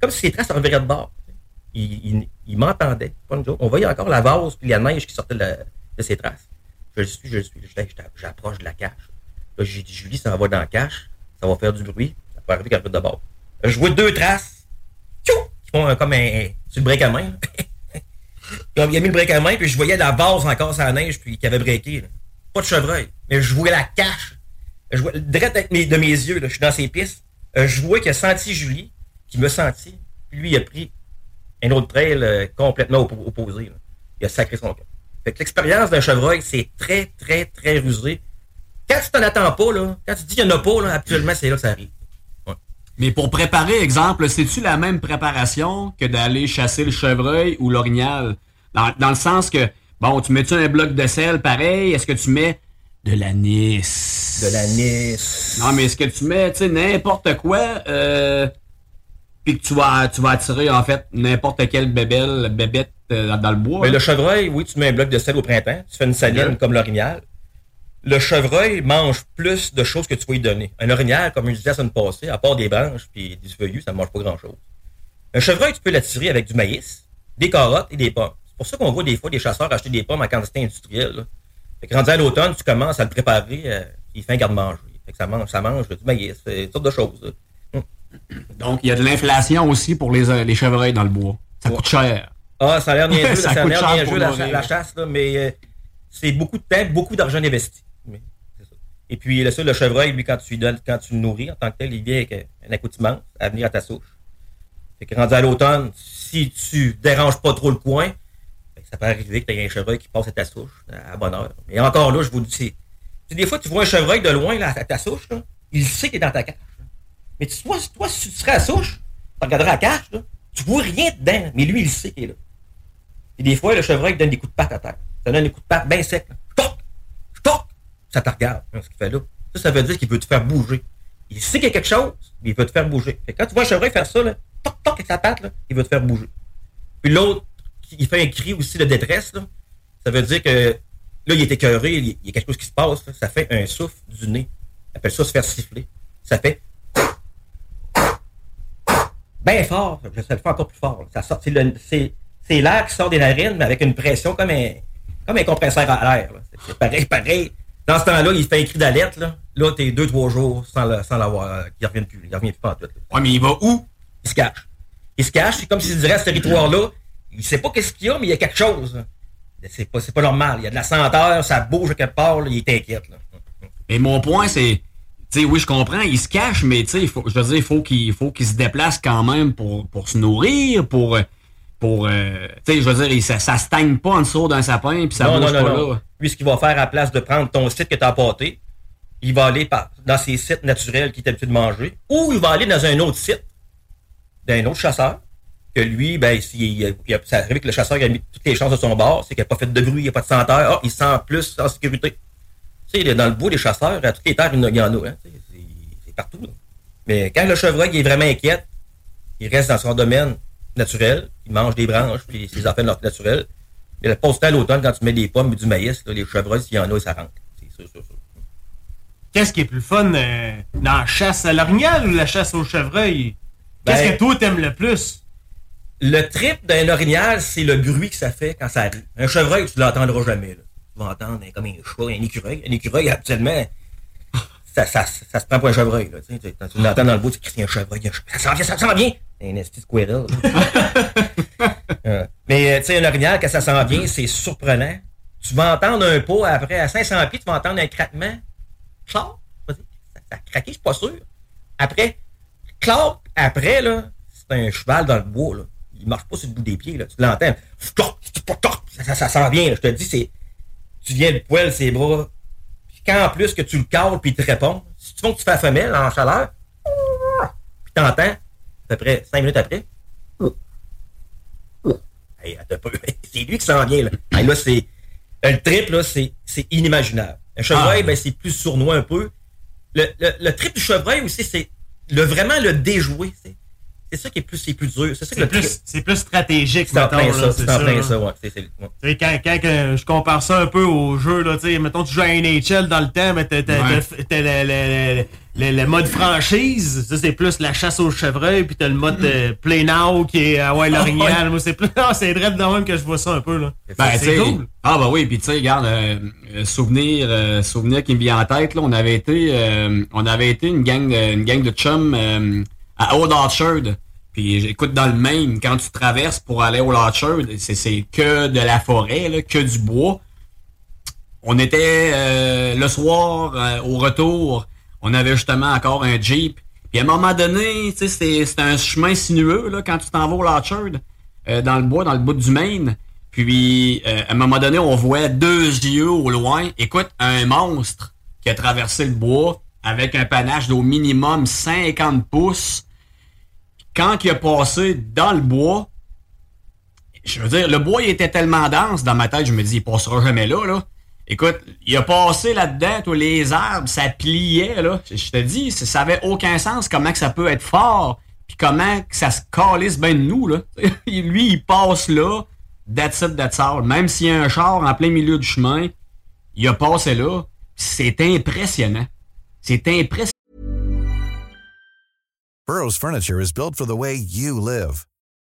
comme si les traces se reviraient de bord. Il, m'entendait. On voyait encore la vase puis la neige qui sortait de, de ses traces. Je le suis, je le suis. J'approche de la cache. Là, j'ai dit, Julie, ça va dans la cache. Ça va faire du bruit. Ça peut arriver qu'elle de bord. Je vois deux traces. Qui font comme un, sur le break à main. Il a mis le break à main, puis je voyais la vase encore sur la neige, puis qui avait breaké. Pas de chevreuil. Mais je voyais la cache. Je vois, direct de mes yeux, je suis dans ses pistes. Euh, je vois qu'il a senti Julie, qui me sentit. Puis lui, il a pris un autre trail euh, complètement oppo- opposé. Il a sacré son camp. Fait que l'expérience d'un chevreuil, c'est très, très, très rusé. Quand tu t'en attends pas, quand tu dis qu'il n'y en a pas, là, actuellement, c'est là que ça arrive. Mais pour préparer, exemple, c'est-tu la même préparation que d'aller chasser le chevreuil ou l'orignal? Dans, dans le sens que, bon, tu mets-tu un bloc de sel pareil? Est-ce que tu mets de l'anis? De l'anis. Non, mais est-ce que tu mets, tu sais, n'importe quoi, euh, puis que tu vas, tu vas attirer, en fait, n'importe quelle bébelle, bébête euh, dans, dans le bois? Mais hein? le chevreuil, oui, tu mets un bloc de sel au printemps, tu fais une saline comme l'orignal. Le chevreuil mange plus de choses que tu vas lui donner. Un orignal, comme je disais la semaine passée, à part des branches puis des feuillus, ça ne mange pas grand-chose. Un chevreuil, tu peux l'attirer avec du maïs, des carottes et des pommes. C'est pour ça qu'on voit des fois des chasseurs acheter des pommes en quantité industrielle. Là. Fait que rendu à l'automne, tu commences à le préparer, euh, il fait un garde-manger. Fait que ça mange, ça mange du maïs, euh, toutes sortes de choses. là. Donc, il y a de l'inflation aussi pour les, euh, les chevreuils dans le bois. Ça coûte cher. Ah, ça a l'air niaiseux, Ça ça a l'air niaiseux la, la chasse, là, mais euh, c'est beaucoup de temps, beaucoup d'argent investi. Et puis, le le chevreuil, lui, quand tu le nourris en tant que tel, il vient avec un accoutrement à venir à ta souche. Fait que rendu à l'automne, si tu déranges pas trop le coin, ça peut arriver que tu aies un chevreuil qui passe à ta souche à bonne heure. Mais encore là, je vous dis, Des fois, tu vois un chevreuil de loin à ta souche, il sait qu'il est dans ta là. Mais toi, si tu serais à la souche, tu regarderais la cache, là, tu vois rien dedans, mais lui, il sait qu'il est là. Et des fois, le chevreuil donne des coups de patte à terre. Ça donne des coups de patte bien secs. Ça te regarde, hein, ce qu'il fait là. Ça, ça veut dire qu'il veut te faire bouger. Il sait qu'il y a quelque chose, mais il veut te faire bouger. Quand tu vois un chevreuil faire ça, là, toc, toc, avec sa patte, là, il veut te faire bouger. Puis l'autre, il fait un cri aussi de détresse, là. Ça veut dire que là, il est écœuré, il y a quelque chose qui se passe, ça fait un souffle du nez. On appelle ça se faire siffler. Ça fait bien fort. Ça le fait encore plus fort. Ça sort, c'est, l'air qui sort des narines, mais avec une pression comme un, comme un compresseur à l'air. c'est pareil, pareil. Dans ce temps-là, il fait un cri d'alerte. Là, là t'es deux, trois jours sans, l'avoir. euh, Il revient plus. Il revient plus pas en tout. Ouais, mais il va où? Il se cache. Il se cache. C'est comme s'il dirait à ce territoire-là, il sait pas qu'est-ce qu'il y a, mais il y a quelque chose. C'est pas, c'est pas normal. Il y a de la senteur, ça bouge à quelque part, là, il est inquiète. Là. Et mon point, c'est, tu sais, oui, je comprends, il se cache, mais tu sais, il faut- je veux dire, il faut qu'il faut qu'il se déplace quand même pour, pour se nourrir, pour, pour, euh, tu sais, je veux dire, ça, ça stagne pas en dessous d'un sapin, puis ça non, bouge non, non, pas non. là. Lui, ce qu'il va faire à la place de prendre ton site que tu as apporté, il va aller par- dans ses sites naturels qu'il est habitué de manger, ou il va aller dans un autre site d'un autre chasseur, que lui, ben, il il ça arrive que le chasseur il a mis toutes les chances de son bord, c'est qu'il n'a pas fait de bruit, il n'y a pas de senteur, ah, il se sent plus en sécurité. Tu sais, dans le bois, les chasseurs, à toutes les terres, il y en a- hein, c'est partout. là. Mais quand le chevreuil il est vraiment inquiète, il reste dans son domaine naturel, il mange des branches, puis ses affaires naturelles. Mais le poste à l'automne, quand tu mets des pommes et du maïs, là, les chevreuils, s'il y en a, ça rentre. C'est sûr, sûr, sûr. Qu'est-ce qui est plus fun euh, dans la chasse à l'orignal ou la chasse au chevreuil? Qu'est-ce Ben- que toi t'aimes le plus? Le trip d'un orignal, c'est le bruit que ça fait quand ça arrive. Un chevreuil, tu l'entendras jamais. Là. Tu vas entendre hein, comme un chat, un écureuil. Un écureuil, actuellement, ça, ça, ça, se prend pour un chevreuil. Là, tu l'entends dans le bout, tu cries un chevreuil, un chevreuil. Ça s'en vient, ça s'en vient! C'est un esti de squirrel. Euh, Mais euh, tu sais, un orignal, quand ça s'en vient, c'est surprenant. Tu vas entendre un pas après, à 500 pieds, tu vas entendre un craquement. Clac! Ça, ça a craqué, je suis pas sûr. Après, clac! Après, là, c'est un cheval dans le bois, là. Il marche pas sur le bout des pieds, là. Tu l'entends. Ça, ça, ça s'en vient, là. Je te dis, c'est. Tu viens le poil, ses bras. Puis quand en plus que tu le cales puis il te répond, si tu veux que tu fais la femelle en chaleur, puis t'entends, peu près 5 minutes après, Hey, un peu. c'est lui qui s'en vient, là. Hey, là, c'est. Le trip, là, c'est, inimaginable. Un chevreuil, Ah. ben, c'est plus sournois un peu. Le, le, le trip du chevreuil aussi, c'est le, vraiment le déjouer. C'est, ça qui est plus, c'est plus dur. C'est plus, plus stratégique, C'est mettons, ça. c'est ça, ouais. C'est, ouais. Quand, je compare ça un peu au jeu, là, mettons, tu joues à NHL dans le temps, mais t'as, t'as, Ouais. Le, le- mode franchise, ça c'est plus la chasse au chevreuil, puis t'as le mode euh, play now qui est, ah ouais, l'orignal, moi c'est plus, ah, c'est vrai de même que je vois ça un peu, là. Ben, c'est tu sais, cool. Ah, bah oui, puis tu sais, regarde, euh, euh, souvenir, euh, souvenir qui me vient en tête, là, on avait été, euh, on avait été une gang de, une gang de chums euh, à Old Orchard. Puis écoute, dans le Maine, quand tu traverses pour aller au Orchard, c'est, c'est que de la forêt, là, que du bois. On était euh, le soir, euh, au retour, on avait justement encore un Jeep. Puis à un moment donné, c'était, un chemin sinueux, là, quand tu t'en vas au euh, dans le bois, dans le bout du Maine. Puis, euh, à un moment donné, on voit deux yeux au loin. Écoute, un monstre qui a traversé le bois avec un panache d'au minimum 50 pouces. Quand il a passé dans le bois, je veux dire, le bois était tellement dense dans ma tête, je me dis, il passera jamais là, là. Écoute, il a passé là-dedans, toi, les arbres, ça pliait, là. Je te dis, ça avait aucun sens comment que ça peut être fort, puis comment que ça se calisse bien de nous, là. Lui, il passe là, that's it, that's all. Même s'il y a un char en plein milieu du chemin, il a passé là. C'est impressionnant. C'est impressionnant. Burrow's furniture is built for the way you live.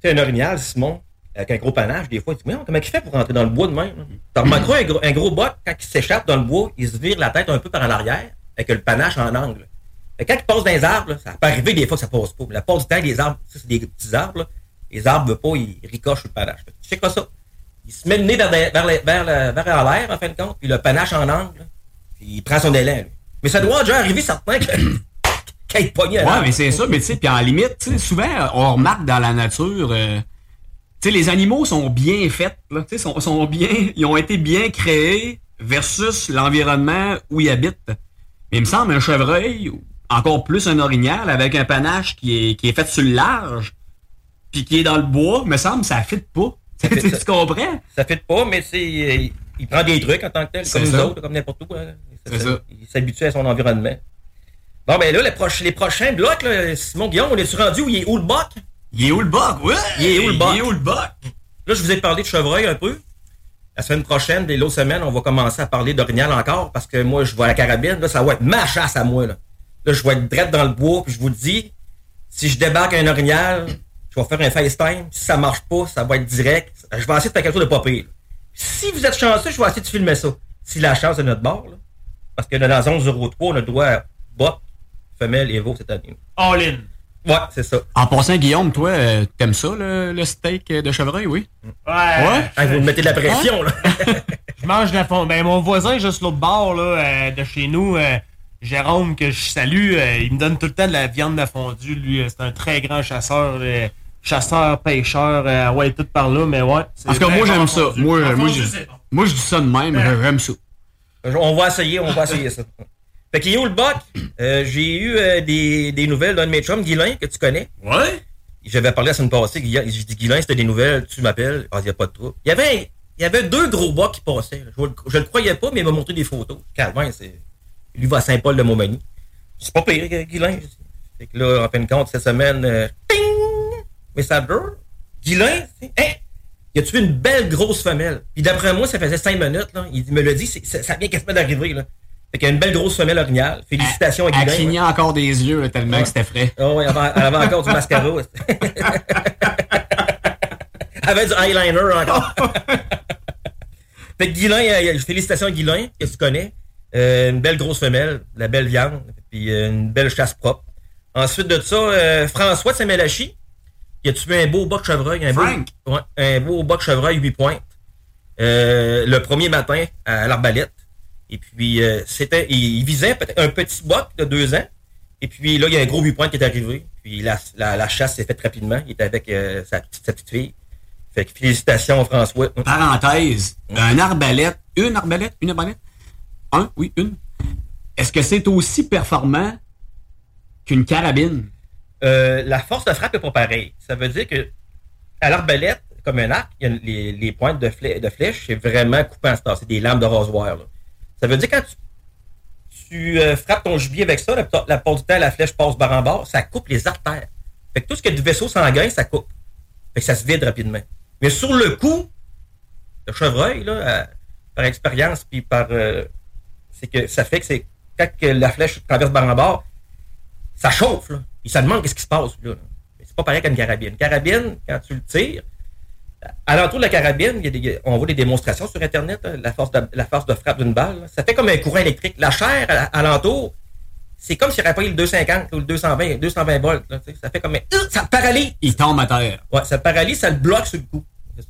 Tu sais, un orignal, Simon, avec un gros panache, des fois, il dit, mais comment il fait pour rentrer dans le bois de même? Tu remarqueras un gros, un gros bot, quand il s'échappe dans le bois, il se vire la tête un peu par en arrière, avec le panache en angle. Mais quand il passe dans les arbres, là, ça peut arriver des fois que ça passe pas. Mais la plupart du temps, les arbres, ça, c'est des petits arbres, là. Les arbres veulent pas, ils ricochent le panache. Fait Tu sais quoi ça? Il se met le nez vers, vers, vers, vers, l'air, en fin de compte, puis le panache en angle, là. Puis il prend son élan. Mais ça doit déjà arriver certain que, ait pogné à Ouais, mais c'est ça, mais tu sais, puis en limite, souvent, on remarque dans la nature, euh, tu sais, les animaux sont bien faits, là, tu sais, sont, sont bien, ils ont été bien créés versus l'environnement où ils habitent. Mais il me semble un chevreuil, encore plus un orignal, avec un panache qui est, qui est fait sur le large, puis qui est dans le bois, me semble, ça fit pas. tu ça. tu comprends? Ça fait pas, mais c'est, il prend des trucs en tant que tel, comme nous ça. autres, comme n'importe où. hein. Ça. Il s'habitue à son environnement. Bon, ben là, les, proches- les prochains blocs, là, Simon Guillaume, on est-tu rendu où? Il est où le boc? Il est où le boc? Ouais! Il est où le boc? Il est où le boc? Là, je vous ai parlé de chevreuil un peu. La semaine prochaine, dès l'autre semaine, on va commencer à parler d'orignal encore parce que moi, je vois la carabine. Là, ça va être ma chasse à moi. Là, là je vais être drette dans le bois. Puis je vous le dis, si je débarque un orignal, je vais faire un FaceTime. Si ça marche pas, ça va être direct. Je vais essayer de faire quelque chose de pas pire. Si vous êtes chanceux, je vais essayer de filmer ça. Si la chance est de notre bord. Là, parce que dans la zone 03, on a le droit à boc, femelle et veau cette année. All in. Ouais, c'est ça. En passant, Guillaume, toi, euh, t'aimes ça, le, le steak de chevreuil, oui? Ouais. Ouais? Ah, vous me mettez de la pression, là. Je mange de la fond. Ben, mon voisin, juste l'autre bord, là, euh, de chez nous, euh, Jérôme, que je salue, euh, il me donne tout le temps de la viande de fondue. Lui, euh, c'est un très grand chasseur, euh, chasseur, pêcheur, euh, ouais, tout par là, mais ouais. c'est En tout cas, très moi, j'aime ça. Moi, moi, je, moi, je dis ça de même. J'aime ça. On va essayer, on va essayer ça. Fait qu'il est où le boc? Euh, j'ai eu euh, des, des nouvelles d'un de mes chums, Guilain, que tu connais. Ouais? J'avais parlé la semaine passée, j'ai dit Guilain, c'était des nouvelles, tu m'appelles. Ah, il n'y a pas de trouble. Il y avait, il y avait deux gros bocs qui passaient. Je, le- je le croyais pas, mais il m'a montré des photos. Calvin, c'est. Lui va à Saint-Paul-de-Montmagny. C'est pas pire, Guilain. j'ai dit. Fait que là, en fin de compte, cette semaine, euh, ting! Message Guilain, c'est- hein? Il a tué une belle grosse femelle? Puis d'après moi, ça faisait cinq minutes. Là. Il me l'a dit, ça vient quasiment d'arriver. Fait qu'il y a une belle grosse femelle orignale. Félicitations à Elle Guilain. clignait encore des yeux là, tellement Ouais. que c'était frais. Ouais, elle avait, elle avait encore du mascara. elle avait du eyeliner encore. fait que euh, félicitations à Guilain, que tu connais. Euh, une belle grosse femelle, la belle viande, puis euh, une belle chasse propre. Ensuite de ça, euh, François de Saint-Mélachi, qui a tué un beau boc chevreuil. Un Frank? Beau, ouais, un beau boc chevreuil 8 pointes. Euh, le premier matin à l'arbalète. Et puis, euh, c'était, il, il visait peut-être un petit boc de deux ans. Et puis là, il y a un gros 8 points qui est arrivé. Puis la, la, la chasse s'est faite rapidement. Il était avec euh, sa, petite, sa petite fille. Fait que félicitations François. Parenthèse, un arbalète, une arbalète, une arbalète, un, oui, une. Est-ce que c'est aussi performant qu'une carabine? Euh, la force de frappe est pas pareille. Ça veut dire que à l'arbalète, comme un arc, il y a les, les pointes de, flè- de flèche, c'est vraiment coupant en. C'est des lames de rasoir. là. Ça veut dire quand tu, euh, frappes ton gibier avec ça, la, la du temps, la flèche passe barre en barre, ça coupe les artères. Fait que tout ce qui est du vaisseau sanguin, ça coupe. Fait ça se vide rapidement. Mais sur le coup, le chevreuil, là, euh, par expérience, puis par. euh, c'est que ça fait que c'est. Quand la flèche traverse barre en barre, ça chauffe, là. Il se demande qu'est-ce qui se passe, là. Mais c'est pas pareil qu'une carabine. Une carabine, quand tu le tires, à l'entour de la carabine, il y a des- on voit des démonstrations sur Internet, hein, la, force de, la force de frappe d'une balle. là. Ça fait comme un courant électrique. La chair, à, à l'entour, c'est comme s'il n'y aurait pas eu le 250 ou le 220, 220 volts. là, ça fait comme un... Euh, Ça paralyse. Il tombe à terre. Ouais, ça paralyse, ça le bloque sur le coup.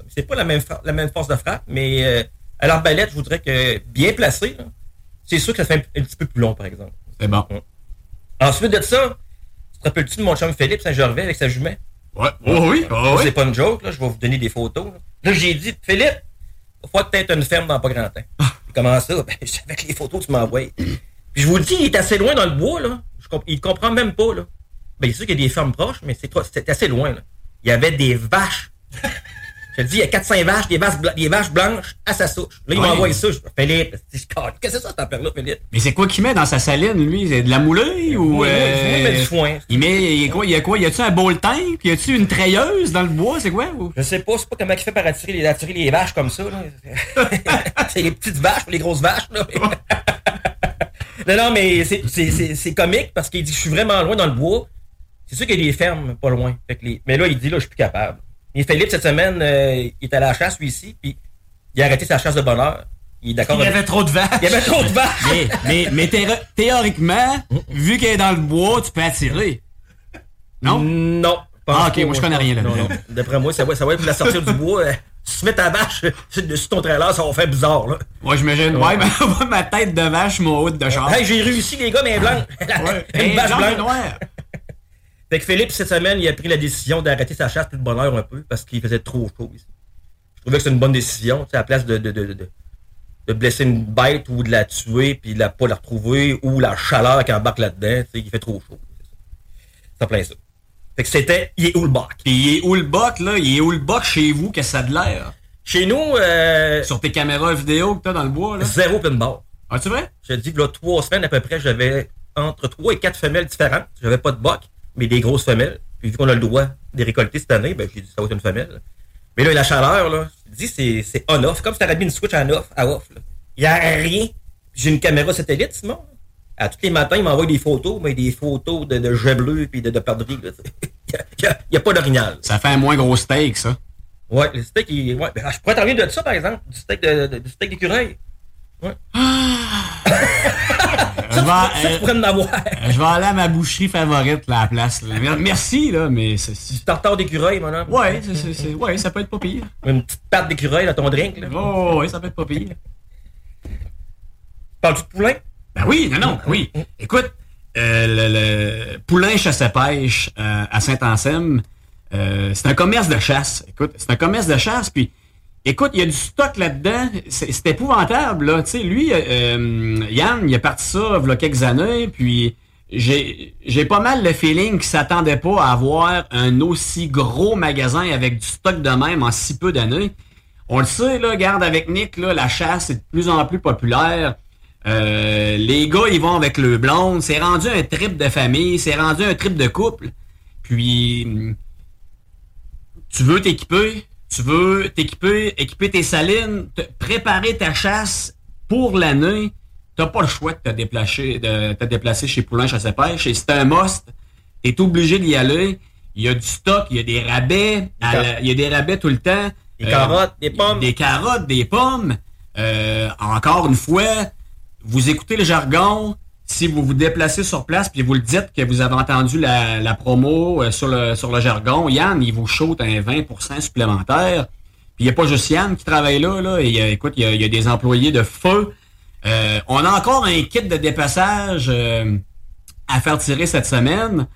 C'est pas la même, fra- la même force de frappe, mais euh, à l'arbalète, je voudrais que bien placé, c'est sûr que ça fait un, un petit peu plus long, par exemple. C'est bon. Ensuite de ça, tu te rappelles-tu de mon chum Philippe Saint-Gervais avec sa jument? Ouais. Oh oui, oh C'est oui. pas une joke, là, je vais vous donner des photos. Là, Là, j'ai dit, Philippe, il faut que tu une ferme dans pas grand temps. Ah. Comment ça? Ben, avec les photos que tu m'envoies. Puis je vous le dis, il est assez loin dans le bois, là. Je comp- il comprend même pas, là. Ben, c'est sûr qu'il y a des fermes proches, mais c'est assez loin, là. Il y avait des vaches. Je te dis, il y a 400 vaches, des vaches, bla- des vaches blanches à sa souche. Là, il Ouais. m'envoie ça. Je dis, Philippe, je qu'est-ce que c'est ça, cette affaire-là, Philippe? Mais c'est quoi qu'il met dans sa saline, lui? C'est de la moulée ou... Oui, euh, il met du foin. Il met, il y a quoi? Il y a quoi? Y a-tu un bol tank? Y a-tu une treilleuse dans le bois? C'est quoi? ou- Je sais pas, c'est pas comment il fait pour attirer les, attirer les vaches comme ça. là. c'est les petites vaches ou les grosses vaches. Là. non, non, mais c'est- c'est c'est- c'est comique parce qu'il dit je suis vraiment loin dans le bois. C'est sûr qu'il y a des fermes pas loin. Fait que les- Mais là, il dit là, je suis plus capable. Et Philippe, cette semaine, euh, il est allé à la chasse, lui ici, puis il a arrêté sa chasse de bonheur. Il est d'accord Il y avait trop de vaches. Il y avait trop de vaches. Mais, mais, mais théo- théoriquement, vu qu'elle est dans le bois, tu peux attirer. Non? Non. Ah, ok, moi, je connais rien Non, non. D'après moi, ça va, ça va être la sortir du bois. euh, Si tu mets ta vache sur dessus ton trailer, ça va faire bizarre, là. Moi, j'imagine, ouais, mais ma tête de vache, mon haut de char. Hey, j'ai réussi, les gars, mais blanc. Ouais. Une vache blanche. noir. Fait que Philippe, cette semaine, il a pris la décision d'arrêter sa chasse plus de bonheur un peu parce qu'il faisait trop chaud ici. Je trouvais que c'est une bonne décision, tu sais, à la place de, de, de, de, de blesser une bête ou de la tuer puis de la, pas la retrouver ou la chaleur qui embarque là-dedans, tu sais, il fait trop chaud. Ça plein ça. Fait que c'était, il est où le bac? Puis il est où le boc, là? Il est où le boc chez vous que ça a de l'air? Chez nous, euh, Sur tes caméras vidéo que t'as dans le bois, là? zéro bord. Ah, tu vrai? Je te dis que là, trois semaines à peu près, j'avais entre trois et quatre femelles différentes. J'avais pas de boc, mais des grosses femelles. Puis vu qu'on a le droit de les récolter cette année, ben j'ai dit ça va être une femelle. Mais là, la chaleur, là, je te dis, c'est, c'est on-off. Comme si t'avais mis une switch en off, à off. là. Il y a rien. J'ai une caméra satellite, Simon. À tous les matins, il m'envoie des photos, mais des photos de, de jet bleu puis de, de perdrix. Il y a, y a pas d'orignal. Ça fait un moins gros steak, ça. Ouais, le steak, il, ouais. Ben, je pourrais t'en de ça, par exemple. Du steak, de, de- du steak d'écureuil. Ouais. Ça, euh, avoir. je vais aller à ma boucherie favorite, là, à la place. là. Merci, là, mais c'est... Du tartare d'écureuil, mon homme. Ouais, c'est- c'est- c'est- ouais, ça peut être pas pire. Une petite patte d'écureuil dans ton drink, là. Oh, ouais, ça peut être pas pire. Parles-tu de poulain? Ben oui, non, non, oui. Écoute, euh, le, le Poulain Chasse-Pêche euh, à Saint-Anselme, c'est un commerce de chasse. Écoute, c'est un commerce de chasse, puis écoute, il y a du stock là-dedans. C'est épouvantable, là. Tu sais, lui, euh, euh, Yann, il a parti ça il y a quelques années, puis j'ai j'ai pas mal le feeling qu'il s'attendait pas à avoir un aussi gros magasin avec du stock de même en si peu d'années. On le sait, là, garde avec Nick, là, la chasse est de plus en plus populaire. Euh, les gars, ils vont avec le blonde. C'est rendu un trip de famille. C'est rendu un trip de couple. Puis, tu veux t'équiper? Tu veux t'équiper, équiper tes salines, te- préparer ta chasse pour l'année. T'as pas le choix de te déplacer, de te déplacer chez Poulain Chasse et Pêche. Et c'est un must. T'es obligé d'y aller. Il y a du stock, il y a des rabais. la- il y a des rabais tout le temps. Des carottes, des pommes. Des carottes, des pommes. Euh, encore une fois, vous écoutez le jargon. Si vous vous déplacez sur place puis vous le dites que vous avez entendu la, la promo euh, sur, le, sur le jargon, Yann, il vous shoot un 20% supplémentaire. Puis il n'y a pas juste Yann qui travaille là. là et, écoute, il y a, des employés de feu. Euh, on a encore un kit de dépassage euh, à faire tirer cette semaine.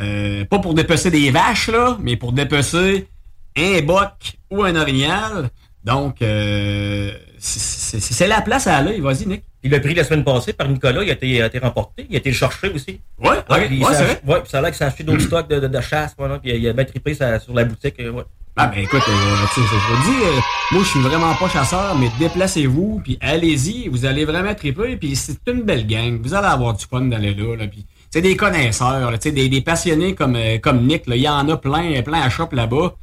Euh, pas pour dépecer des vaches, là, mais pour dépecer un boc ou un orignal. Donc, euh, c'est la place à aller. Vas-y, Nick. Il l'a pris la semaine passée par Nicolas, il a été, a été remporté, il a été le chercher aussi. Ouais, il ouais, s'est c'est ach- ouais, puis ça a l'air qu'il s'est acheté d'autres stocks de, de, de chasse, voilà, puis il a bien trippé sur la boutique. euh, ouais. Ah ben écoute, euh, tu sais, je vous dis, euh, moi je suis vraiment pas chasseur, mais déplacez-vous, puis allez-y, vous allez vraiment triper, puis c'est une belle gang, vous allez avoir du fun d'aller là, là puis c'est des connaisseurs, là, des, des passionnés comme euh, comme Nick, là, il y en a plein, plein à shop là-bas,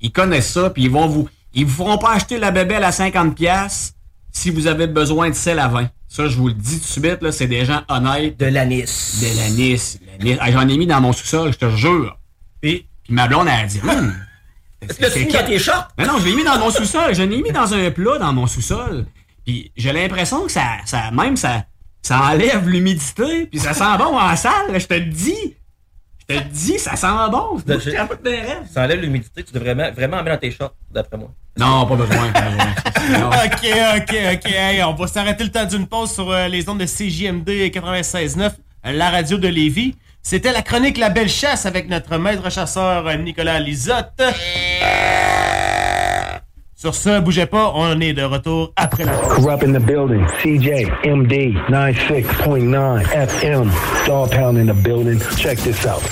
ils connaissent ça, puis ils vont vous, ils vous feront pas acheter la bébelle à 50 pièces si vous avez besoin de sel à 20. Ça, je vous le dis tout de suite, là, c'est des gens honnêtes. De l'anis. De l'anis. l'anis. Ah, J'en ai mis dans mon sous-sol, je te jure. Puis, Puis ma blonde, elle a dit, Hum, est-ce mis dans tes shorts? mais non, je l'ai mis dans mon sous-sol. Je l'ai mis dans un plat dans mon sous-sol. Puis j'ai l'impression que ça, ça même ça, ça enlève l'humidité. Puis ça sent bon en salle. là, Je te le dis. Je te le dis, ça sent bon. De- Je capote des rêves. Ça enlève l'humidité, tu devrais vraiment, vraiment en mettre dans tes shorts, d'après moi. Non, pas besoin. Pas besoin. Non. Ok, ok, ok. Hey, on va s'arrêter le temps d'une pause sur euh, les ondes de CJMD 96.9, euh, la radio de Lévis. C'était la chronique La Belle Chasse avec notre maître chasseur euh, Nicolas Lisotte. Sur ce, bougez pas, on est de retour après la. Corrupt in the building. CJ, MD, 96.9 FM. Dog Pound in the building. Check this out.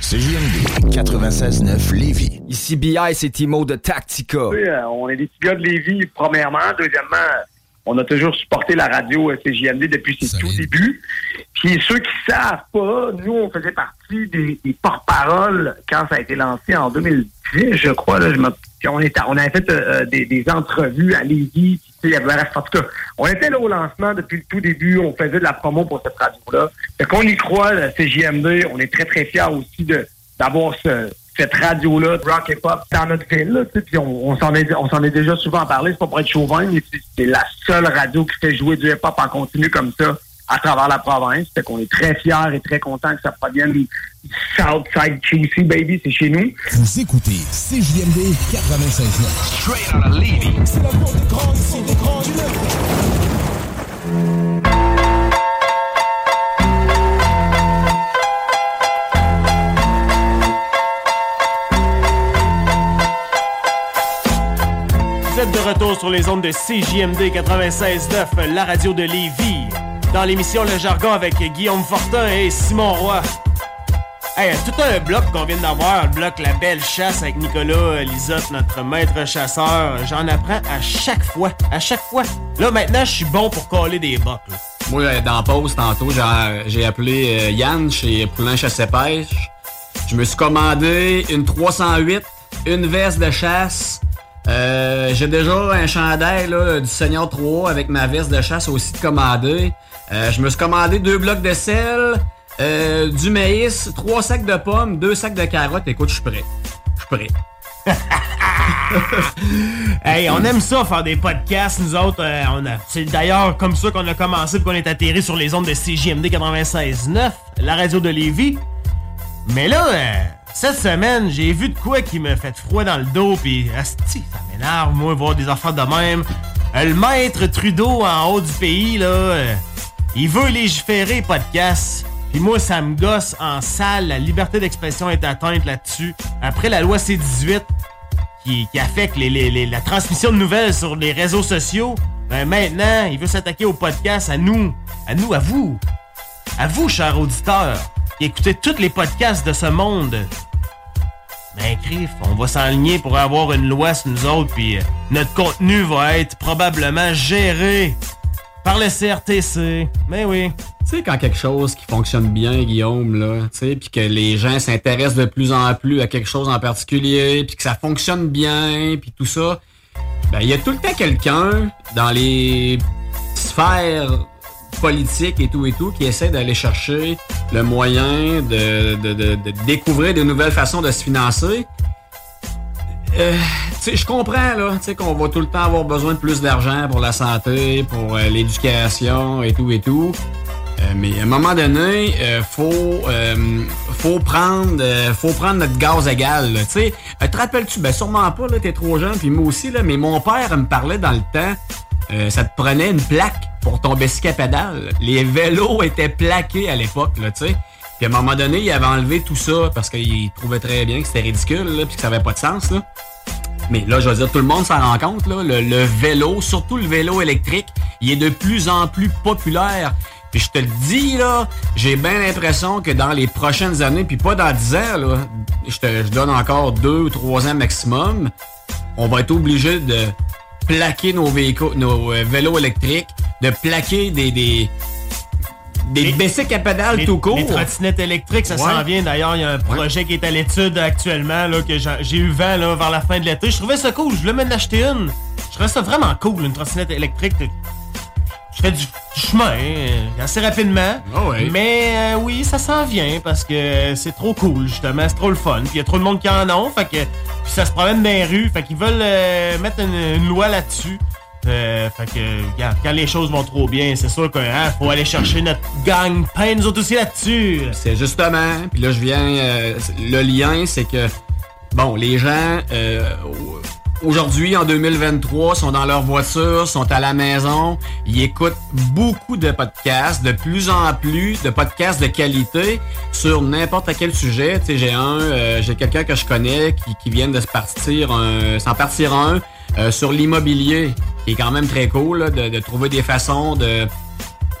CJMD 96.9 Lévis. Ici BI, c'est Timo de Tactica. Oui, euh, on est des petits gars de Lévis, premièrement. Deuxièmement, on a toujours supporté la radio CJMD depuis ses tout débuts. Puis ceux qui savent pas, nous, on faisait partie des, des porte-paroles quand ça a été lancé en 2010, je crois. Là, je me- puis on, était, on avait fait euh, euh, des, des entrevues à Lévis. Puis, tu sais, il y avait- en tout cas, on était là au lancement depuis le tout début. On faisait de la promo pour cette radio-là. Fait qu'on y croit, la CJMD. On est très, très fiers aussi de d'avoir ce, cette radio-là, rock et pop, dans notre ville. Là, tu sais, puis on, on s'en est, on s'en est déjà souvent parlé, c'est pas pour être chauvin, mais c'est- c'est la seule radio qui fait jouer du hip-hop en continu comme ça à travers la province. Fait qu'on est très fiers et très contents que ça provienne du Southside QC, baby, c'est chez nous. Vous écoutez CJMD 96.9. Straight out of Levy. C'est la porte des grands ici, des grands du retour sur les ondes de CJMD 96.9, la radio de Lévis. Dans l'émission Le Jargon avec Guillaume Fortin et Simon Roy. Hey, tout un bloc qu'on vient d'avoir, le bloc La Belle Chasse avec Nicolas Lisotte, notre maître chasseur. J'en apprends à chaque fois, à chaque fois. Là, maintenant, je suis bon pour coller des bocs. Moi, euh, dans pause, tantôt, j'ai- appelé euh, Yann chez Poulain Chasse et Pêche. Je me suis commandé une 308, une veste de chasse. Euh, j'ai déjà un chandail du Seigneur 3 avec ma veste de chasse aussi de commandé. Euh, je me suis commandé deux blocs de sel, euh, du maïs, trois sacs de pommes, deux sacs de carottes. Écoute, je suis prêt. Je suis prêt. Hey, on aime ça faire des podcasts, nous autres. on a- c'est d'ailleurs comme ça qu'on a commencé et qu'on est atterri sur les ondes de CJMD 96.9, la radio de Lévis. Mais là, cette semaine, j'ai vu de quoi qui me fait froid dans le dos, puis asti, ça m'énerve, moi, voir des affaires de même. Euh, le maître Trudeau en haut du pays, là, euh, il veut légiférer podcast. Puis moi, ça me gosse en salle. La liberté d'expression est atteinte là-dessus. Après la loi C-18, qui, affecte la transmission de nouvelles sur les réseaux sociaux, ben maintenant, il veut s'attaquer au podcast à nous, à nous, à vous, à vous, chers auditeurs, qui écoutez tous les podcasts de ce monde. Ben, crif, on va s'enligner pour avoir une loi sur nous autres, puis euh, notre contenu va être probablement géré par le CRTC. Ben oui. Tu sais, quand quelque chose qui fonctionne bien, Guillaume, là, tu sais, puis que les gens s'intéressent de plus en plus à quelque chose en particulier, puis que ça fonctionne bien, puis tout ça, ben, il y a tout le temps quelqu'un dans les sphères politiques et tout et tout qui essaie d'aller chercher le moyen de, de- de- de découvrir de nouvelles façons de se financer. Euh, je comprends là, tu qu'on va tout le temps avoir besoin de plus d'argent pour la santé, pour euh, l'éducation et tout et tout. Euh, mais à un moment donné, euh, faut euh, faut prendre faut prendre notre gaz égal. Tu sais, te rappelles-tu? Ben sûrement pas là, t'es trop jeune, puis moi aussi là. Mais mon père me parlait dans le temps. ça te prenait une plaque pour ton bicycle à pédale. Les vélos étaient plaqués à l'époque, là, tu sais. Puis à un moment donné, il avait enlevé tout ça parce qu'il trouvait très bien que c'était ridicule, là, puis que ça avait pas de sens, là. Mais là, je veux dire, tout le monde s'en rend compte, là, le, vélo, surtout le vélo électrique, il est de plus en plus populaire. Puis je te le dis, là, j'ai bien l'impression que dans les prochaines années, puis pas dans 10 ans, là, je te je donne encore deux ou trois ans maximum, on va être obligé de plaquer nos véhicules, nos euh, vélos électriques, de plaquer des, des, des bicycles à pédales Les- tout court. Les trottinettes électriques, ça Ouais. s'en vient. D'ailleurs, il y a un projet qui est à l'étude actuellement, là, que j'ai eu vent là, vers la fin de l'été. Je trouvais ça cool. Je voulais même l'acheter une. Je trouvais ça vraiment cool, une trottinette électrique. Je fais du, du chemin euh, assez rapidement. Ah ouais. Mais euh, oui, ça s'en vient parce que c'est trop cool, justement. C'est trop le fun. Puis il y a trop de monde qui en ont. Fait que, puis ça se promène dans les rues. Fait qu'ils veulent euh, mettre une, une loi là-dessus. Euh, fait que, regarde, quand les choses vont trop bien, c'est sûr qu'il faut aller chercher notre gang pain, nous autres aussi là-dessus. C'est justement, puis là je viens, le lien c'est que, bon, les gens, euh, aujourd'hui en 2023, sont dans leur voiture, sont à la maison, ils écoutent beaucoup de podcasts, de plus en plus de podcasts de qualité sur n'importe quel sujet. Tu sais, j'ai un, euh, j'ai quelqu'un que je connais qui, vient de se partir, s'en partir un euh, sur l'immobilier, qui est quand même très cool, de trouver des façons de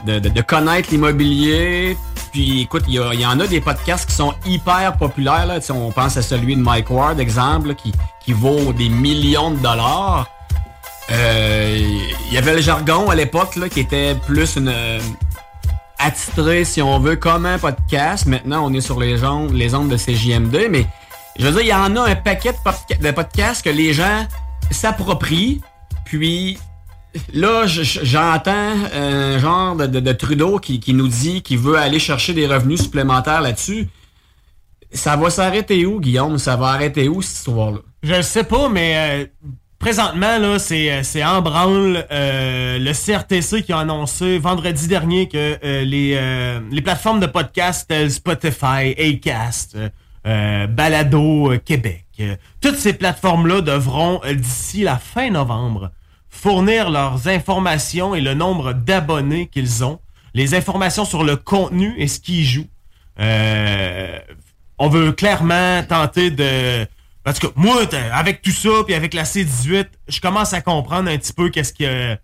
de, de- de connaître l'immobilier. Puis écoute, il y, y en a des podcasts qui sont hyper populaires. Là. On pense à celui de Mike Ward, exemple, là, qui, qui vaut des millions de dollars. Euh, Il y avait le jargon à l'époque qui était plus une euh, attitré, si on veut, comme un podcast. Maintenant, on est sur les ondes, les ondes de CJM2, mais je veux dire, il y en a un paquet de podcasts que les gens s'approprient, puis Là, j'entends un genre de, de- de Trudeau qui, nous dit qu'il veut aller chercher des revenus supplémentaires là-dessus. ça va s'arrêter où, Guillaume? Ça va arrêter où, cette histoire-là? Je ne sais pas, mais euh, présentement, là, c'est, en branle euh, le CRTC qui a annoncé vendredi dernier que euh, les, euh, les plateformes de podcast telles Spotify, Acast, euh, Balado euh, Québec, euh, toutes ces plateformes-là devront, euh, d'ici la fin novembre, fournir leurs informations et le nombre d'abonnés qu'ils ont, les informations sur le contenu et ce qu'ils jouent. Euh, on veut clairement tenter de... Parce que moi, avec tout ça, puis avec la C18, je commence à comprendre un petit peu qu'est-ce que...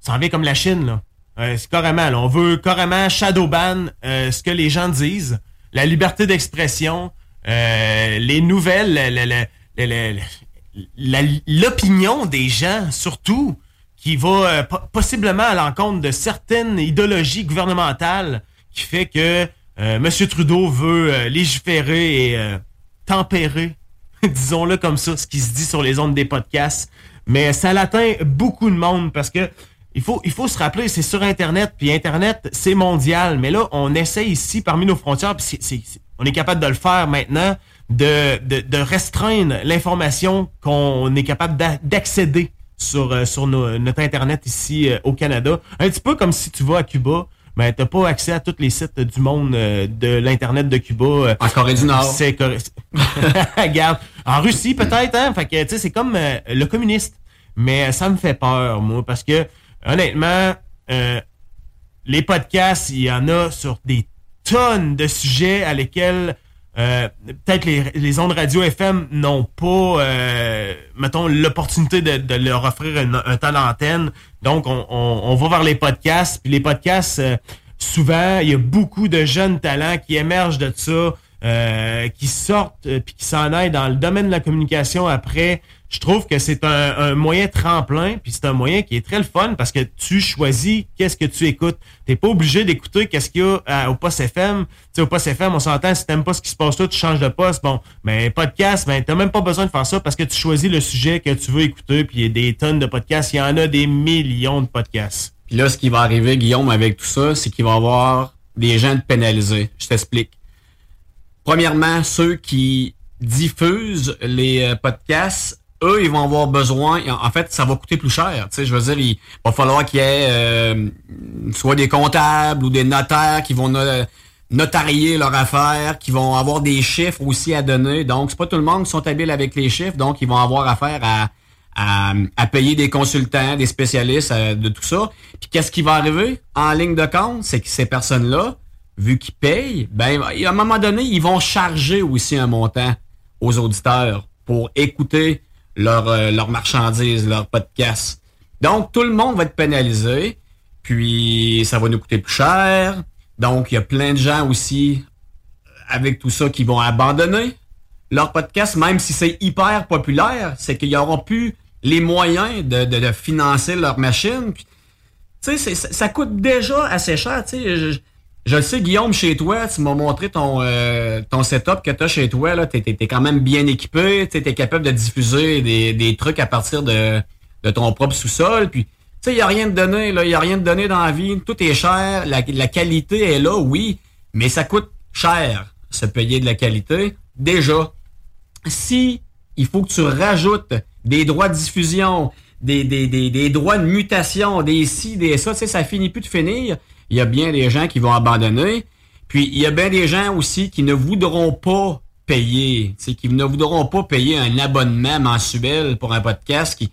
Ça en vient comme la Chine, là. Euh, c'est carrément, là. On veut carrément shadowban euh, ce que les gens disent, la liberté d'expression, euh, les nouvelles, la- la- la- l'opinion des gens, surtout, qui va euh, po- possiblement à l'encontre de certaines idéologies gouvernementales qui fait que euh, M. Trudeau veut euh, légiférer et tempérer, disons-le comme ça, ce qui se dit sur les ondes des podcasts. Mais ça l'atteint beaucoup de monde parce que il faut, il faut se rappeler, c'est sur Internet, puis Internet, c'est mondial. Mais là, on essaie ici, parmi nos frontières, puis on est capable de le faire maintenant, de, de, de restreindre l'information qu'on est capable d'a- d'accéder sur, euh, sur nos- notre Internet ici euh, au Canada. Un petit peu comme si tu vas à Cuba, mais t'as pas accès à tous les sites du monde euh, de l'Internet de Cuba. euh, En Corée du Nord. C'est Regarde. En Russie, peut-être, hein? Fait que, tu sais, c'est comme euh, le communiste. Mais ça me fait peur, moi, parce que, honnêtement, euh, les podcasts, il y en a sur des tonnes de sujets à lesquels euh, peut-être les, les ondes radio FM n'ont pas, euh, mettons, l'opportunité de, leur offrir un, un d'antenne. Donc, on, on, on va vers les podcasts. Puis les podcasts, euh, souvent, il y a beaucoup de jeunes talents qui émergent de ça, euh, qui sortent euh, puis qui s'en aillent dans le domaine de la communication après. Je trouve que c'est un, un moyen tremplin, puis c'est un moyen qui est très le fun parce que tu choisis qu'est-ce que tu écoutes. T'es pas obligé d'écouter qu'est-ce qu'il y a à- au poste FM. Tu sais, au poste FM, on s'entend, si t'aimes pas ce qui se passe là, tu changes de poste. Bon, mais podcast, ben t'as même pas besoin de faire ça parce que tu choisis le sujet que tu veux écouter, puis il y a des tonnes de podcasts. Il y en a des millions de podcasts. Puis là, ce qui va arriver, Guillaume, avec tout ça, c'est qu'il va y avoir des gens de pénalisés. Je t'explique. Premièrement, ceux qui diffusent les euh, podcasts, eux, ils vont avoir besoin. En fait, ça va coûter plus cher. Tu sais, je veux dire, il va falloir qu'il y ait euh, soit des comptables ou des notaires qui vont no- notarier leur affaire, qui vont avoir des chiffres aussi à donner. Donc, c'est pas tout le monde qui sont habiles avec les chiffres, donc ils vont avoir affaire à, à, à payer des consultants, des spécialistes euh, de tout ça. Puis qu'est-ce qui va arriver en ligne de compte, c'est que ces personnes-là, vu qu'ils payent, ben à un moment donné, ils vont charger aussi un montant aux auditeurs pour écouter leur, euh, leur marchandise, leur podcast. Donc, tout le monde va être pénalisé, puis ça va nous coûter plus cher. Donc, il y a plein de gens aussi avec tout ça qui vont abandonner leur podcast, même si c'est hyper populaire, c'est qu'ils n'auront plus les moyens de, financer leur machine. Puis, ça, ça coûte déjà assez cher. Je le sais, Guillaume, chez toi, tu m'as montré ton, euh, ton setup que tu as chez toi. Tu es, quand même bien équipé. Tu capable de diffuser des, des trucs à partir de, de ton propre sous-sol. Puis, tu sais, il n'y a rien de donné. Il n'y a rien de donné dans la vie. Tout est cher. La, la qualité est là, oui. Mais ça coûte cher se payer de la qualité. Déjà, si il faut que tu rajoutes des droits de diffusion, des, des, des, droits de mutation, des ci, des ça, tu ça finit plus de finir. Il y a bien des gens qui vont abandonner. Puis il y a bien des gens aussi qui ne voudront pas payer, qui ne voudront pas payer un abonnement mensuel pour un podcast qui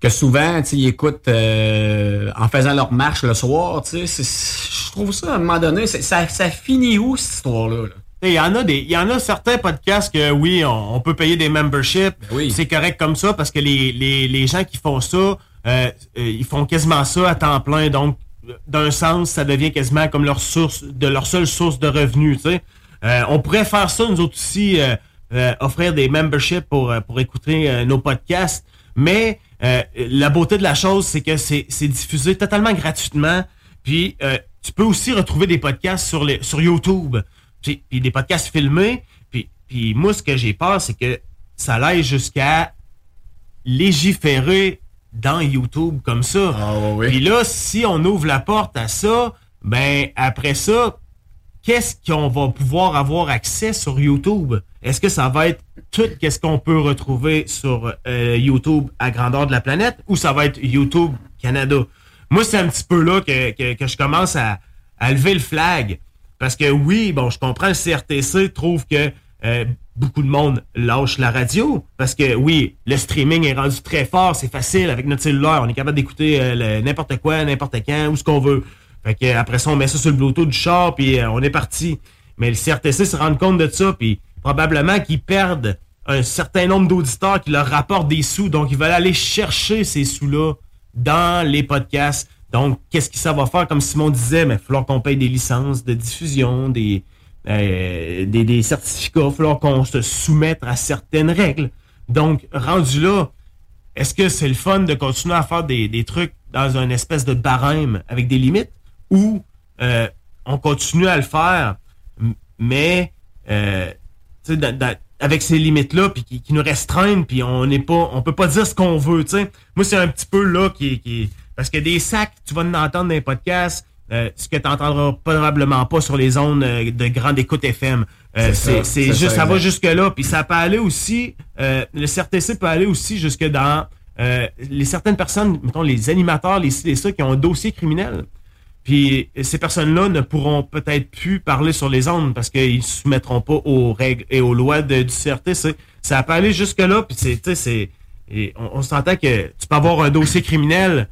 que souvent, ils écoutent euh, en faisant leur marche le soir, tu sais. c'est- Je trouve ça, à un moment donné, ça, ça finit où, cette histoire-là? là? Il y en a des, il y en a certains podcasts que oui, on, on peut payer des memberships. C'est correct comme ça parce que les, les, les gens qui font ça, euh, euh, ils font quasiment ça à temps plein. Donc, d'un sens, ça devient quasiment comme leur source, de leur seule source de revenus. Euh, on pourrait faire ça nous autres aussi, euh, euh, offrir des memberships pour pour écouter nos podcasts. Mais la beauté de la chose, c'est que c'est diffusé totalement gratuitement. Puis tu peux aussi retrouver des podcasts sur sur YouTube. Puis, des podcasts filmés. Puis, puis moi, ce que j'ai peur, c'est que ça aille jusqu'à légiférer dans YouTube comme ça. Puis là, si on ouvre la porte à ça, ben après ça, qu'est-ce qu'on va pouvoir avoir accès sur YouTube? Est-ce que ça va être tout qu'est-ce qu'on peut retrouver sur euh, YouTube à grandeur de la planète ou ça va être YouTube Canada? Moi, c'est un petit peu là que, que, que je commence à, à lever le flag. Parce que oui, bon, je comprends, le CRTC trouve que euh, beaucoup de monde lâche la radio. Parce que oui, le streaming est rendu très fort, c'est facile avec notre cellulaire. On est capable d'écouter euh, n'importe quoi, n'importe quand, où ce qu'on veut. Fait que après ça, on met ça sur le Bluetooth du char, puis euh, on est parti. Mais le CRTC se rend compte de ça, puis probablement qu'ils perdent un certain nombre d'auditeurs qui leur rapportent des sous. Donc, ils veulent aller chercher ces sous-là dans les podcasts. Donc, qu'est-ce que ça va faire? Comme Simon disait, mais il va falloir qu'on paye des licences de diffusion, des, euh, des, des, certificats, il va qu'on se soumette à certaines règles. Donc, rendu là, est-ce que c'est le fun de continuer à faire des, trucs dans une espèce de barème avec des limites? Ou euh, on continue à le faire, mais euh, avec ces limites-là, puis qui, nous restreignent, puis on n'est pas, on peut pas dire ce qu'on veut, sais. Moi, c'est un petit peu là qui, qui parce que des sacs, tu vas en entendre dans les podcasts, euh, ce que tu n'entendras probablement pas sur les zones euh, de grande écoute FM. Euh, c'est juste, ça, ça va jusque là, puis ça peut aller aussi, euh, le CRTC peut aller aussi jusque dans les certaines personnes, mettons les animateurs, les ça qui ont un dossier criminel. Puis ces personnes-là ne pourront peut-être plus parler sur les ondes parce qu'ils ne se soumettront pas aux règles et aux lois de, du CRTC. Ça peut aller jusque-là, puis c'est, c'est, on, on s'entend que tu peux avoir un dossier criminel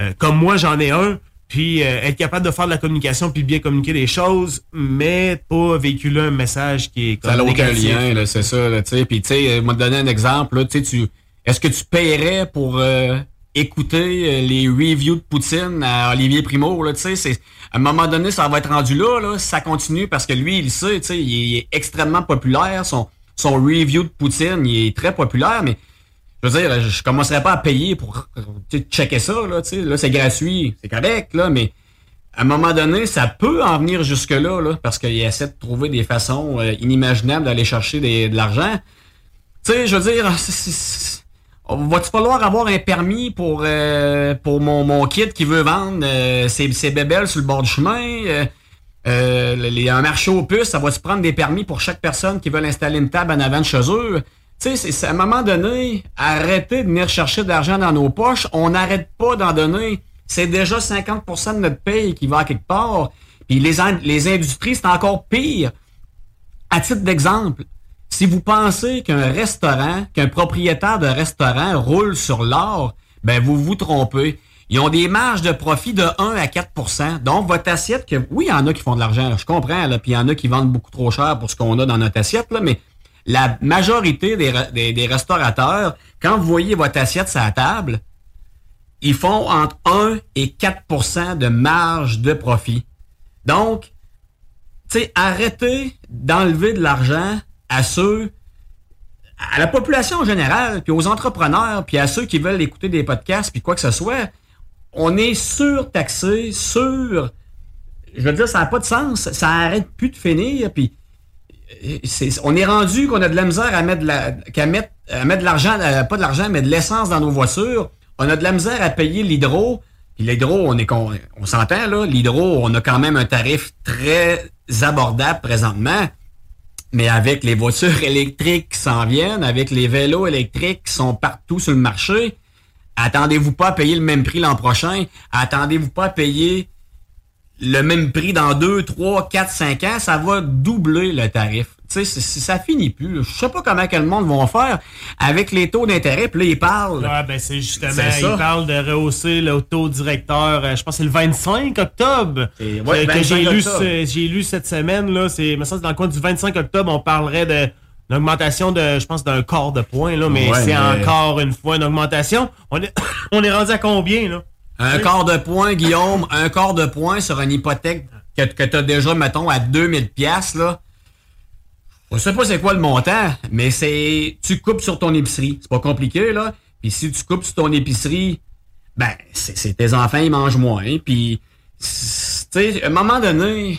euh, comme moi j'en ai un, puis euh, être capable de faire de la communication puis bien communiquer les choses, mais pas véhiculer un message qui est comme Ça n'a aucun lien, là, c'est ça, tu sais. Puis tu sais, moi donner un exemple, tu sais, tu, est-ce que tu paierais pour euh, écouter les reviews de Poutine à Olivier Primo, là, tu sais, à un moment donné, ça va être rendu là, là, ça continue parce que lui, il sait, tu sais, il, est extrêmement populaire, son son review de Poutine, il est très populaire, mais je veux dire, je commencerai pas à payer pour checker ça, là, tu sais, là, c'est gratuit, c'est correct, là, mais à un moment donné, ça peut en venir jusque-là, là, parce qu'il essaie de trouver des façons euh, inimaginables d'aller chercher de l'argent. Tu sais, je veux dire, va-tu falloir avoir un permis pour euh, pour mon, mon kit qui veut vendre euh, ses, ses bébelles sur le bord du chemin? Les, un marché aux puces, ça va-tu prendre des permis pour chaque personne qui veut installer une table en avant de chez? Tu sais, à un moment donné, arrêter de venir chercher de l'argent dans nos poches. On n'arrête pas d'en donner. C'est déjà 50% de notre paye qui va à quelque part. Puis les, les industries, c'est encore pire. À titre d'exemple, si vous pensez qu'un restaurant, qu'un propriétaire de restaurant roule sur l'or, ben vous vous trompez. Ils ont des marges de profit de 1 à 4% Donc, votre assiette, que, oui, il y en a qui font de l'argent, je comprends, là, puis il y en a qui vendent beaucoup trop cher pour ce qu'on a dans notre assiette, là, mais la majorité des, restaurateurs, quand vous voyez votre assiette sur la table, ils font entre 1 et 4% de marge de profit. Donc, tu sais, arrêtez d'enlever de l'argent à ceux, à la population en général, puis aux entrepreneurs, puis à ceux qui veulent écouter des podcasts, puis quoi que ce soit. On est surtaxé, sur... Je veux dire, ça n'a pas de sens. Ça arrête plus de finir, puis on est rendu qu'on a de la misère à mettre de à mettre de l'argent, euh, pas de l'argent, mais de l'essence dans nos voitures. On a de la misère à payer l'hydro. Puis l'hydro, on est on, on s'entend là, l'hydro, on a quand même un tarif très abordable présentement. Mais avec les voitures électriques qui s'en viennent, avec les vélos électriques qui sont partout sur le marché, attendez-vous pas à payer le même prix l'an prochain? Attendez-vous pas à payer le même prix dans 2, 3, 4, 5 ans, ça va doubler le tarif. Tu sais, ça finit plus. Je sais pas comment quel monde vont faire avec les taux d'intérêt. Puis là, ils parlent. Ouais, ben c'est justement, ils parlent de rehausser le taux directeur. Euh, je pense que c'est le 25 octobre ouais, que, j'ai lu, j'ai lu cette semaine. là. C'est, me semble dans le coin du 25 octobre, on parlerait de une augmentation de, je pense, d'un quart de point, là, mais c'est encore une fois une augmentation. On est, on est rendu à combien, là? Un quart de point, Guillaume, un quart de point sur une hypothèque que, que tu as déjà, mettons, à 2000 pièces là. Je sais pas c'est quoi le montant, mais c'est tu coupes sur ton épicerie. C'est pas compliqué, là. Puis si tu coupes sur ton épicerie, ben, c'est tes enfants, ils mangent moins. Puis, tu sais, à un moment donné,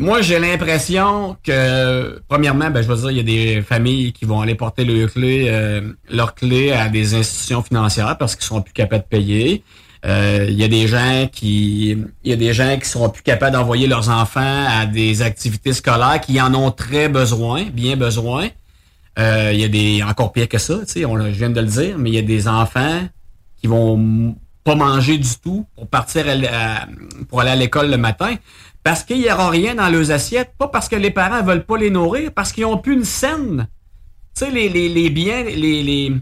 moi, j'ai l'impression que, premièrement, ben, je veux dire, il y a des familles qui vont aller porter leurs clés, euh, leurs clés à des institutions financières parce qu'ils sont plus capables de payer. Euh, Il y a des gens qui il y a des gens qui seront plus capables d'envoyer leurs enfants à des activités scolaires qui en ont très besoin, bien besoin. Euh, Il y a des encore pire que ça, tu sais, je viens de le dire, mais il y a des enfants qui vont pas manger du tout pour partir à- pour aller à l'école le matin parce qu'il y aura rien dans leurs assiettes, pas parce que les parents veulent pas les nourrir, parce qu'ils ont plus une scène. Tu sais, les, les, les biens, les, les,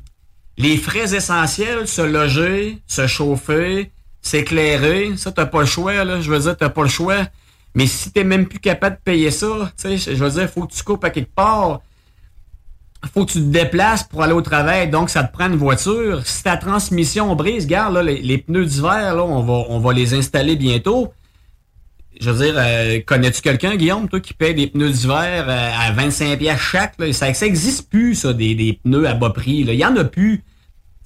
les frais essentiels, se loger, se chauffer, s'éclairer, ça, t'as pas le choix, là. Je veux dire, t'as pas le choix. Mais si t'es même plus capable de payer ça, tu sais, je veux dire, faut que tu coupes à quelque part. Faut que tu te déplaces pour aller au travail, donc ça te prend une voiture. Si ta transmission brise, regarde, là, les, pneus d'hiver, là, on va les installer bientôt. Je veux dire, euh, connais-tu quelqu'un, Guillaume, toi, qui paie des pneus d'hiver euh, à 25 pièces chaque? Là? Ça, ça existe plus, ça, des, des pneus à bas prix. Il y en a plus.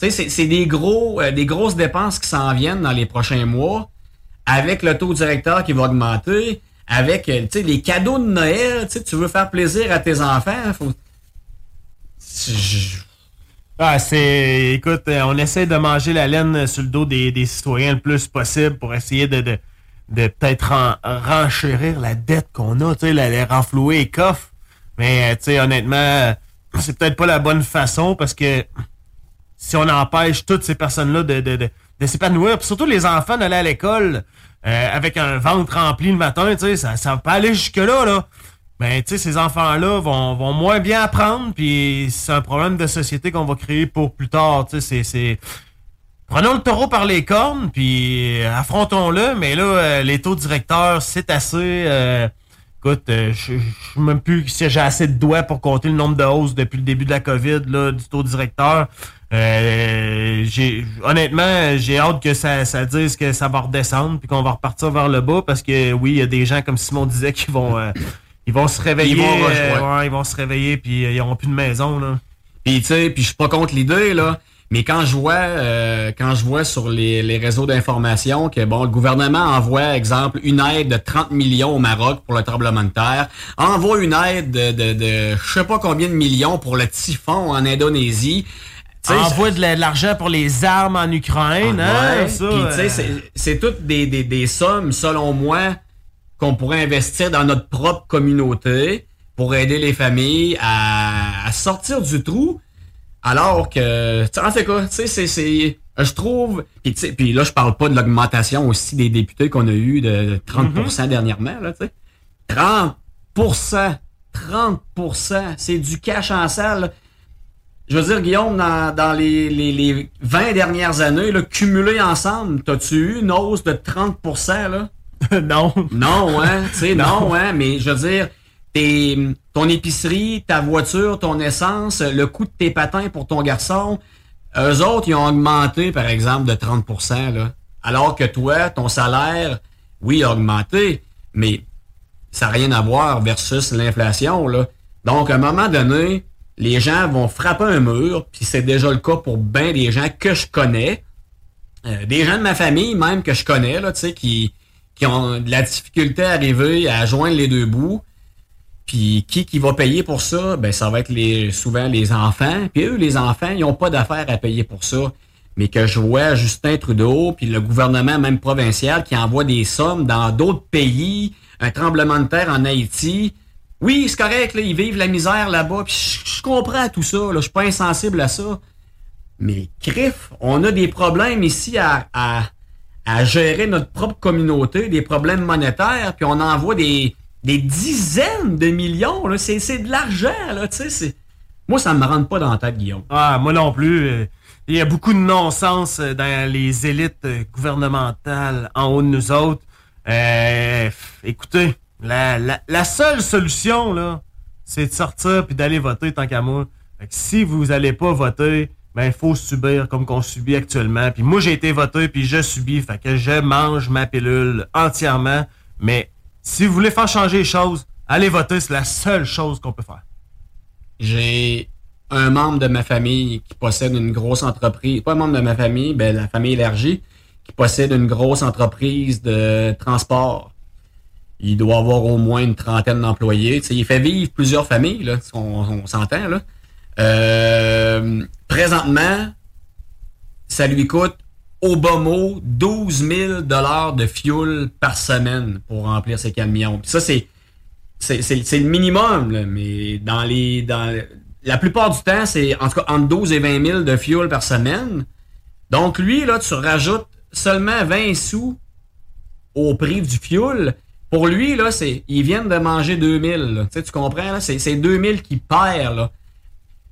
Tu sais, c'est- des gros, euh, des grosses dépenses qui s'en viennent dans les prochains mois, avec le taux directeur qui va augmenter, avec, tu les cadeaux de Noël. Tu veux faire plaisir à tes enfants, faut... Ah, c'est. Écoute, on essaie de manger la laine sur le dos des, des citoyens le plus possible pour essayer de, de peut-être ren- renchérir la dette qu'on a, tu sais, la- renflouer les coffres. Mais, euh, tu sais, honnêtement, c'est peut-être pas la bonne façon parce que si on empêche toutes ces personnes-là de, de, de, de s'épanouir, surtout les enfants d'aller à l'école euh, avec un ventre rempli le matin, tu sais, ça, ça va pas aller jusque-là, là. Ben, tu sais, ces enfants-là vont, vont moins bien apprendre, puis c'est un problème de société qu'on va créer pour plus tard, tu sais, c'est... Prenons le taureau par les cornes, puis euh, affrontons-le, mais là, euh, les taux directeurs, c'est assez... euh, écoute, euh, je je sais même plus si j'ai assez de doigts pour compter le nombre de hausses depuis le début de la COVID, là, du taux directeur. Euh, j'ai honnêtement, j'ai hâte que ça, ça dise que ça va redescendre puis qu'on va repartir vers le bas parce que oui, il y a des gens comme Simon disait qui vont euh, ils vont se réveiller, Ils vont rush, euh, ouais. ouais, ils vont se réveiller puis ils auront plus de maison là. Puis tu sais, puis je suis pas contre l'idée là, mais quand je vois euh, quand je vois sur les, les réseaux d'information que bon, le gouvernement envoie exemple une aide de 30 millions au Maroc pour le tremblement de terre, envoie une aide de de, de je sais pas combien de millions pour le typhon en Indonésie. Envoie de la- de l'argent pour les armes en Ukraine, hein, Ouais, c'est- c'est toutes des, des, des sommes, selon moi, qu'on pourrait investir dans notre propre communauté pour aider les familles à, à sortir du trou. Alors que, tu sais, en fait quoi, tu sais, c'est, c'est, je trouve, puis tu sais, puis là, je parle pas de l'augmentation aussi des députés qu'on a eu de 30% dernièrement, là, tu sais. 30%, 30%, c'est du cash en salle. Je veux dire, Guillaume, dans, dans les, les, les 20 dernières années, là, cumulées ensemble, t'as-tu eu une hausse de 30%, là? non. Non, hein? Tu sais, Non. non, hein? Mais je veux dire, ton épicerie, ta voiture, ton essence, le coût de tes patins pour ton garçon, eux autres, ils ont augmenté, par exemple, de 30%, là. Alors que toi, ton salaire, oui, a augmenté, mais ça n'a rien à voir versus l'inflation, là. Donc, à un moment donné, les gens vont frapper un mur, puis c'est déjà le cas pour bien des gens que je connais, euh, des gens de ma famille même que je connais, là, tu sais, qui, qui ont de la difficulté à arriver à joindre les deux bouts. Puis qui qui va payer pour ça? Ben ça va être les souvent les enfants. Puis eux, les enfants, ils n'ont pas d'affaires à payer pour ça. Mais que je vois Justin Trudeau, puis le gouvernement même provincial qui envoie des sommes dans d'autres pays, un tremblement de terre en Haïti. Oui, c'est correct, ils vivent la misère là-bas. Puis je, comprends tout ça. Là, je suis pas insensible à ça. Mais crif, on a des problèmes ici à gérer notre propre communauté, des problèmes monétaires, puis on envoie des, des dizaines de millions. C'est, de l'argent, tu sais. Moi, ça me rentre pas dans la tête, Guillaume. Ah, moi non plus. euh, Il y a beaucoup de non-sens euh, dans les élites euh, gouvernementales en haut de nous autres. Écoutez, la, la, seule solution, là, c'est de sortir puis d'aller voter tant qu'à moi. Si vous allez pas voter, ben, il faut subir comme qu'on subit actuellement. Puis moi, j'ai été voté puis je subis. Fait que je mange ma pilule entièrement. Mais si vous voulez faire changer les choses, allez voter. C'est la seule chose qu'on peut faire. J'ai un membre de ma famille qui possède une grosse entreprise, pas un membre de ma famille, ben la famille élargie, qui possède une grosse entreprise de transport. Il doit avoir au moins une trentaine d'employés. Il fait vivre plusieurs familles, là, on, on s'entend. Là. Euh, présentement, ça lui coûte au bas mot 12 000 de fuel par semaine pour remplir ses camions. Ça, c'est le minimum, là, mais dans les la plupart du temps, c'est entre 12 et 20 000 de fuel par semaine. Donc lui, là, tu rajoutes seulement 20 sous au prix du fuel. Pour lui, là, c'est ils viennent de manger 2000. Là. Tu, tu comprends? C'est 2000 qui perd. Là.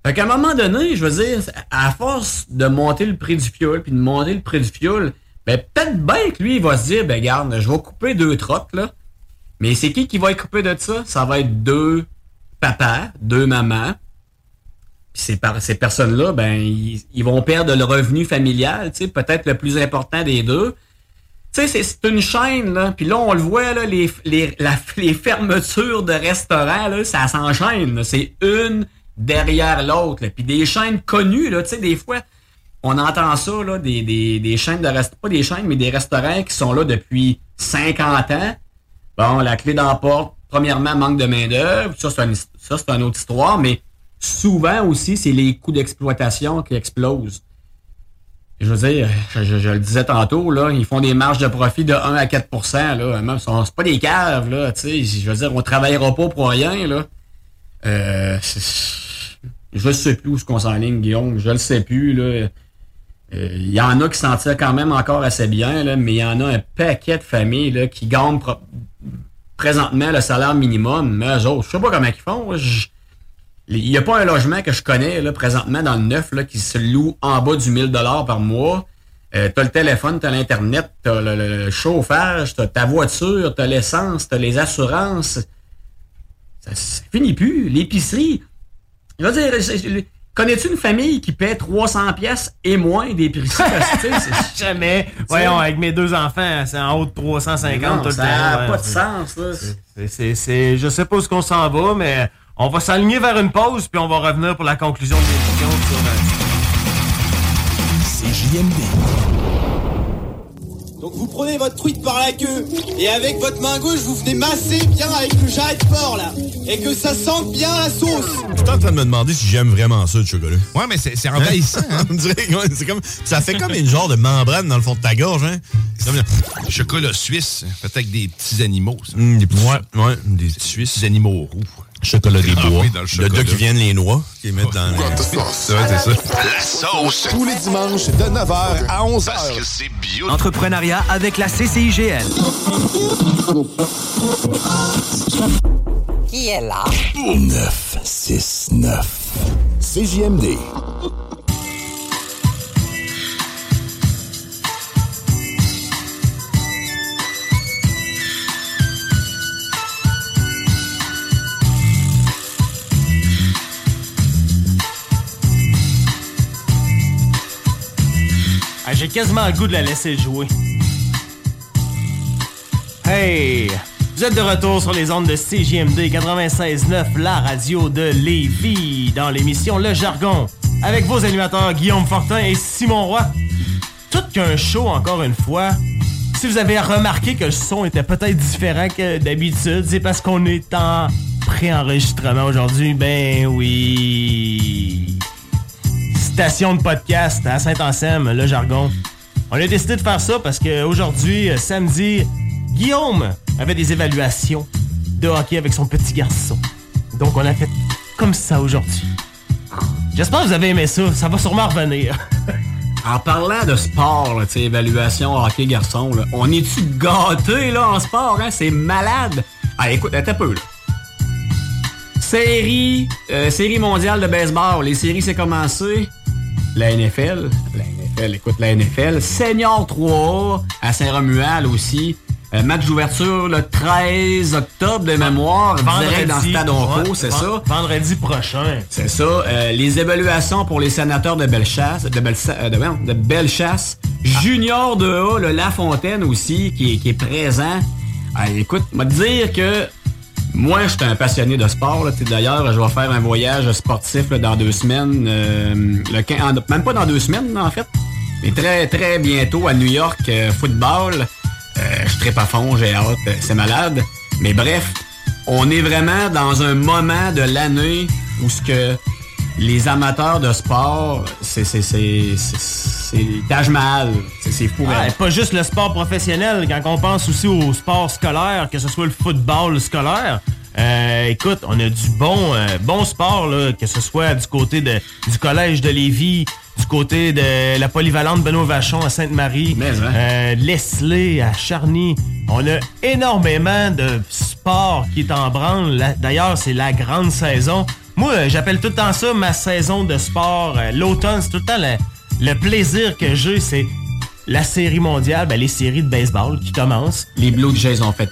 Fait qu'à un moment donné, je veux dire, à force de monter le prix du fuel, puis de monter le prix du fuel, ben peut-être bien que lui, il va se dire, ben garde, je vais couper deux trocs, là. Mais c'est qui qui va être coupé de ça? Ça va être deux papas, deux mamans. Puis ces, ces personnes-là, ben, ils, vont perdre le revenu familial, tu sais, peut-être le plus important des deux. Tu sais, c'est une chaîne, là. Puis là, on le voit, là, les, les, les fermetures de restaurants, là, ça s'enchaîne. C'est une derrière l'autre. Puis des chaînes connues, tu sais, des fois, on entend ça, là, des, des, des chaînes de restaurants, pas des chaînes, mais des restaurants qui sont là depuis 50 ans. Bon, la clé d'emporte, premièrement, manque de main-d'œuvre. Ça, c'est une, autre histoire, mais souvent aussi, c'est les coûts d'exploitation qui explosent. Je veux dire, je, le disais tantôt, là, ils font des marges de profit de 1 à 4% là. C'est pas des caves, là, tu sais. Je veux dire, on travaillera pas pour rien, là. Euh, je sais plus où ce qu'on s'enligne, Guillaume. Je le sais plus. Il euh, y en a qui s'en tirent quand même encore assez bien, là, mais il y en a un paquet de familles là, qui gagnent présentement le salaire minimum. Mais eux autres, je sais pas comment ils font. Il n'y a pas un logement que je connais là, présentement dans le neuf là, qui se loue en bas du 1000 dollars par mois. Euh, t'as le téléphone, t'as l'internet, t'as le, le, chauffage, t'as ta voiture, t'as l'essence, t'as les assurances. Ça, ça finit plus. L'épicerie. Je veux dire, connais-tu une famille qui paie 300 pièces et moins des prix? Jamais. Voyons, avec mes deux enfants, c'est en haut de 350 tout le temps. Ça n'a pas de sens. Là. C'est, je sais pas où qu'on s'en va, mais on va s'aligner vers une pause, puis on va revenir pour la conclusion de l'émission sur... C'est JMD. Donc vous prenez votre truite par la queue et avec votre main gauche vous venez masser bien avec le jarret de porc là et que ça sente bien la sauce. Je suis en train de me demander si j'aime vraiment ça le chocolat. Ouais mais c'est envahissant. Hein? On dirait c'est comme ça fait comme une genre de membrane dans le fond de ta gorge hein? Comme chocolat suisse, peut-être avec des petits animaux. Ça. Mmh, des petits, ouais, ouais, des Suisses animaux roux. Chocolat des bois. Dans le, le gars qui viennent les noix, qui mettent dans les... c'est ça. La sauce. Tous les dimanches de 9h à 11h. Parce que c'est bio. Entrepreneuriat avec la CCIGL. Qui est là? 969. CJMD. J'ai quasiment le goût de la laisser jouer. Hey! Vous êtes de retour sur les ondes de CJMD 96.9, la radio de Lévis, dans l'émission Le Jargon, avec vos animateurs Guillaume Fortin et Simon Roy. Tout qu'un show, encore une fois. Si vous avez remarqué que le son était peut-être différent que d'habitude, c'est parce qu'on est en pré-enregistrement aujourd'hui. Ben oui station de podcast à Saint-Anselme, le jargon. On a décidé de faire ça parce qu'aujourd'hui, euh, samedi, Guillaume avait des évaluations de hockey avec son petit garçon. Donc on a fait comme ça aujourd'hui. J'espère que vous avez aimé ça, ça va sûrement revenir. en parlant de sport, là, évaluation hockey garçon, on est-tu gâté là, en sport? Hein? C'est malade! Ah, écoute, attends un peu. Série, euh, série mondiale de baseball. Les séries, c'est commencé la NFL, la NFL, écoute, la NFL, Senior 3 à Saint-Romuald aussi. Euh, match d'ouverture le 13 octobre de mémoire, vendredi, dans le stade Onco, c'est ça? Vendredi prochain. C'est ça. Euh, les évaluations pour les sénateurs de Bellechasse, de, Belle, euh, de, de Bellechasse. Junior de A, le La Fontaine aussi, qui, qui est présent. Ah, écoute, m'a dire que moi, je suis un passionné de sport. D'ailleurs, je vais faire un voyage sportif dans deux semaines. Euh, le, même pas dans deux semaines, en fait. Mais très, très bientôt à New York, euh, football. Euh, je tripe à fond, j'ai hâte. C'est malade. Mais bref, on est vraiment dans un moment de l'année où ce que les amateurs de sport, c'est c'est c'est c'est Taj Mahal, c'est fou. Ouais, pas juste le sport professionnel, quand on pense aussi au sport scolaire, que ce soit le football scolaire. Euh, écoute, on a du bon euh, bon sport, là, que ce soit du côté de, du collège de Lévis, du côté de la polyvalente Benoît Vachon à Sainte-Marie, euh, Leslie à Charny. On a énormément de sport qui est en branle. D'ailleurs, c'est la grande saison. Moi, euh, j'appelle tout le temps ça ma saison de sport. Euh, L'automne, c'est tout le temps le, le plaisir que j'ai, c'est la série mondiale, ben, les séries de baseball qui commencent. Les Blue Jays ont fait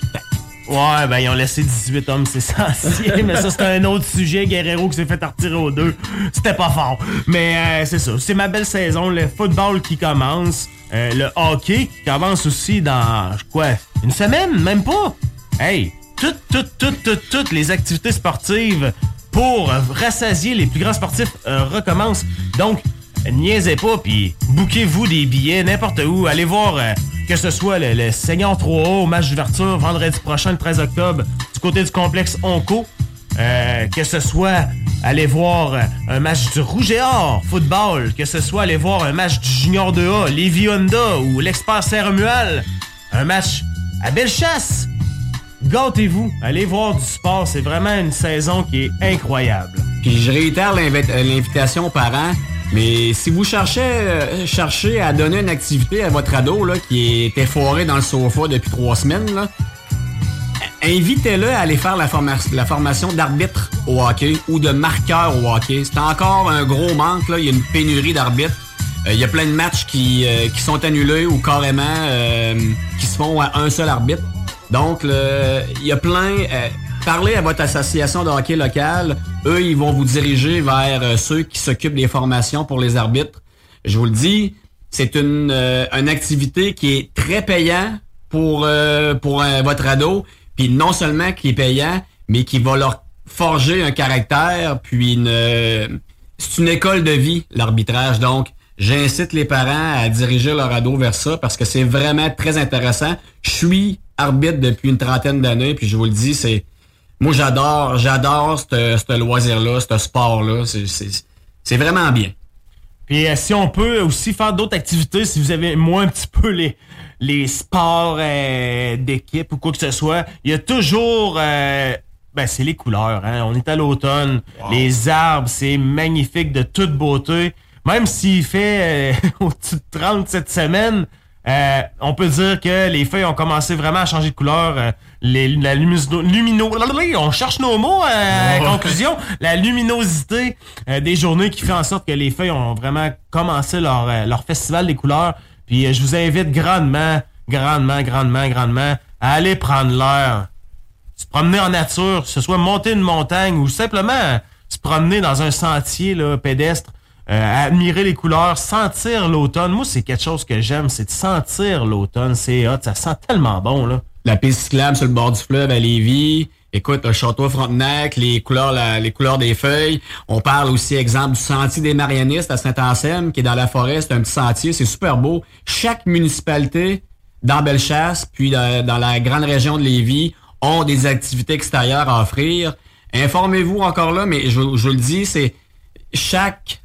Ouais, ben ils ont laissé 18 hommes, c'est essentiel. mais ça, c'est un autre sujet. Guerrero qui s'est fait retirer aux deux. C'était pas fort. Mais euh, c'est ça. C'est ma belle saison. Le football qui commence. Euh, le hockey qui commence aussi dans, quoi, une semaine? Même pas? Hey, toutes, toutes, toutes, toutes, toutes les activités sportives pour rassasier les plus grands sportifs euh, recommencent. Donc, niaisez pas, puis bouquez-vous des billets n'importe où. Allez voir euh, que ce soit le, Seigneur 3A au match d'ouverture vendredi prochain, le 13 octobre, du côté du complexe Onco. Euh, que ce soit aller voir un match du Rouge et Or football, que ce soit aller voir un match du Junior 2A, Lévis Honda ou l'Expert Saint-Romuald, un match à Bellechasse. Gâtez-vous, allez voir du sport, c'est vraiment une saison qui est incroyable. Puis je réitère euh, l'invitation aux parents. Mais si vous cherchez, euh, cherchez à donner une activité à votre ado là, qui est efforé dans le sofa depuis trois semaines, invitez-le à aller faire la, forma- la formation d'arbitre au hockey ou de marqueur au hockey. C'est encore un gros manque. Là. Il y a une pénurie d'arbitres. Euh, il y a plein de matchs qui, qui sont annulés ou carrément qui se font à un seul arbitre. Donc, il y a plein... euh, parlez à votre association de hockey locale. Eux, ils vont vous diriger vers euh, ceux qui s'occupent des formations pour les arbitres. Je vous le dis, c'est une, euh, une activité qui est très payant pour, euh, pour euh, votre ado. Puis non seulement qui est payant, mais qui va leur forger un caractère. Puis une, c'est une école de vie, l'arbitrage. Donc, j'incite les parents à diriger leur ado vers ça parce que c'est vraiment très intéressant. Je suis arbitre depuis une trentaine d'années, puis je vous le dis, c'est moi j'adore, j'adore ce loisir-là, ce sport-là. C'est- vraiment bien. Puis euh, si on peut aussi faire d'autres activités, si vous avez moins un petit peu les, les sports euh, d'équipe ou quoi que ce soit, il y a toujours... euh, ben, c'est les couleurs. Hein? On est à l'automne. Les arbres, c'est magnifique de toute beauté. Même s'il fait au-dessus de 30 cette semaine, euh, on peut dire que les feuilles ont commencé vraiment à changer de couleur. euh, les, la. Lumino, on cherche nos mots euh, conclusion. La luminosité euh, des journées qui fait en sorte que les feuilles ont vraiment commencé leur, leur festival des couleurs. Puis je vous invite grandement, grandement, grandement, grandement à aller prendre l'air. Se promener en nature, que ce soit monter une montagne ou simplement se promener dans un sentier là, pédestre, euh, admirer les couleurs, sentir l'automne. Moi, c'est quelque chose que j'aime, c'est de sentir l'automne. C'est hot, ça sent tellement bon, là. La piste cyclable sur le bord du fleuve à Lévis. Écoute, le château Frontenac, les couleurs, les couleurs des feuilles. On parle aussi, exemple, du sentier des Marianistes à Saint-Anselme, qui est dans la forêt. C'est un petit sentier, c'est super beau. Chaque municipalité dans Bellechasse, puis dans, la grande région de Lévis, ont des activités extérieures à offrir. Informez-vous encore là, mais je, je le dis, c'est chaque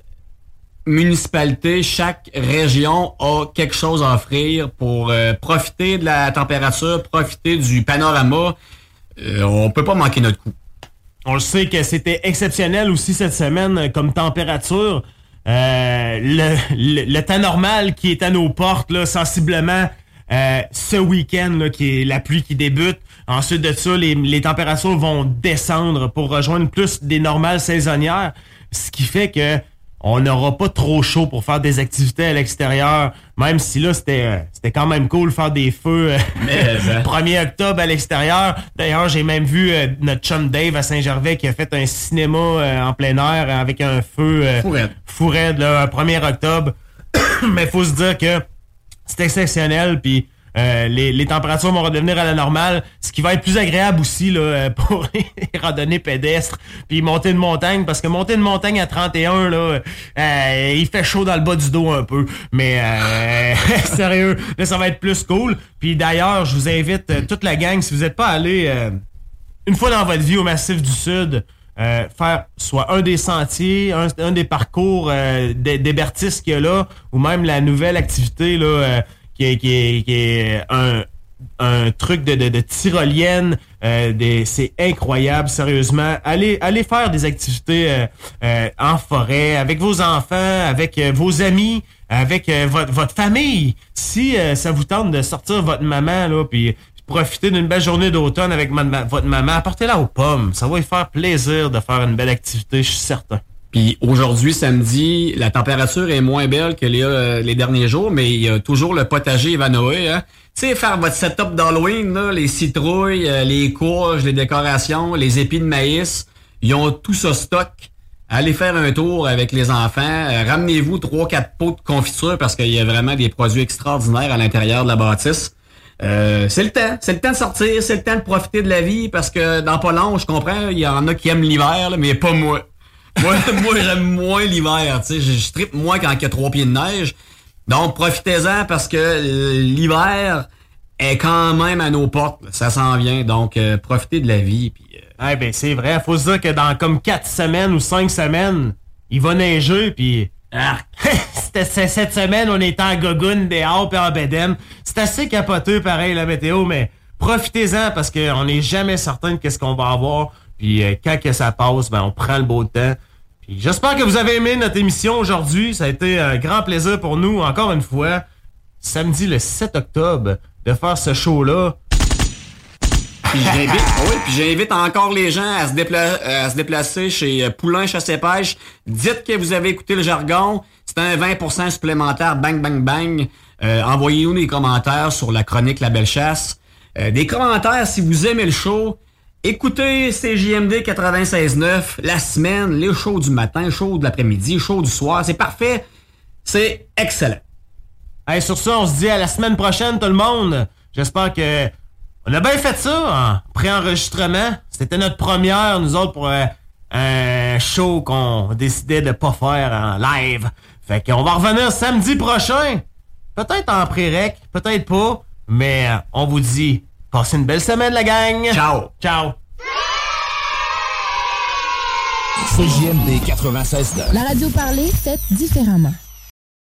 municipalité, chaque région a quelque chose à offrir pour euh, profiter de la température, profiter du panorama. Euh, on peut pas manquer notre coup. On le sait que c'était exceptionnel aussi cette semaine euh, comme température. Euh, le, le- temps normal qui est à nos portes, là, sensiblement, euh, ce week-end, qui est la pluie qui débute. Ensuite de ça, les, les températures vont descendre pour rejoindre plus des normales saisonnières, ce qui fait que on n'aura pas trop chaud pour faire des activités à l'extérieur, même si là, c'était euh, c'était quand même cool faire des feux euh, Mais, hein. 1er octobre à l'extérieur. D'ailleurs, j'ai même vu euh, notre chum Dave à Saint-Gervais qui a fait un cinéma euh, en plein air avec un feu euh, Fou raide. fou raide, là, un 1er octobre. Mais faut se dire que c'est exceptionnel, puis euh, les, températures vont redevenir à la normale, ce qui va être plus agréable aussi là, euh, pour les randonnées pédestres, puis monter une montagne, parce que monter une montagne à 31, là, euh, il fait chaud dans le bas du dos un peu, mais sérieux, là, ça va être plus cool. Puis d'ailleurs, je vous invite, toute la gang, si vous n'êtes pas allé une fois dans votre vie au Massif du Sud, faire soit un des sentiers, un, des parcours des d'hébertistes là, ou même la nouvelle activité là, qui, est, est un, truc de, de, tyrolienne. euh, c'est incroyable, sérieusement. Allez, faire des activités euh, euh, en forêt, avec vos enfants, avec euh, vos amis, avec euh, votre, famille. Si euh, ça vous tente de sortir votre maman, là, puis profiter d'une belle journée d'automne avec votre maman, apportez-la aux pommes. Ça va lui faire plaisir de faire une belle activité, je suis certain. Puis aujourd'hui, samedi, la température est moins belle que les, euh, les derniers jours, mais il y a toujours le potager Ivanoé. Hein? Tu sais, faire votre setup d'Halloween, là, les citrouilles, euh, les courges, les décorations, les épis de maïs, ils ont tout ça stock. Allez faire un tour avec les enfants. Euh, Ramenez-vous trois, quatre pots de confiture parce qu'il y a vraiment des produits extraordinaires à l'intérieur de la bâtisse. Euh, c'est le temps. C'est le temps de sortir, c'est le temps de profiter de la vie parce que dans pas long, je comprends, il y en a qui aiment l'hiver, mais pas moi. Moi, j'aime moins l'hiver, tu sais, je, je trippe moins quand il y a trois pieds de neige. Donc, profitez-en parce que euh, l'hiver est quand même à nos portes. Ça s'en vient. Donc, euh, profitez de la vie. Puis, euh, Eh ben c'est vrai, faut se dire que dans comme quatre semaines ou cinq semaines, il va neiger puis. C'était cette semaine, on était en gogoune dehors puis en bédaine. C'est assez capoteux pareil la météo, mais profitez-en parce qu'on n'est jamais certain de qu'est-ce qu'on va avoir. Puis euh, quand que ça passe, ben on prend le beau temps. Puis j'espère que vous avez aimé notre émission aujourd'hui. Ça a été un grand plaisir pour nous, encore une fois, samedi le 7 octobre, de faire ce show-là. Puis j'invite, ah oui, j'invite encore les gens à se, dépla- euh, à se déplacer chez euh, Poulain Chasse et Pêche. Dites que vous avez écouté le jargon. C'est un 20% supplémentaire. Bang, bang, bang. Euh, Envoyez-nous des commentaires sur la chronique La Belle Chasse. Euh, des commentaires si vous aimez le show. Écoutez CJMD 96.9 la semaine, les shows du matin, shows de l'après-midi, shows du soir. C'est parfait. C'est excellent. Sur ça, on se dit à la semaine prochaine, tout le monde. J'espère que on a bien fait ça en pré-enregistrement. C'était notre première, nous autres, pour euh, un show qu'on décidait de pas faire en live. Fait qu'on va revenir samedi prochain. Peut-être en pré-rec, peut-être pas. Mais euh, on vous dit, passez une belle semaine, la gang. Ciao. Ciao. CJMD 96.9. La radio parlée, faite différemment.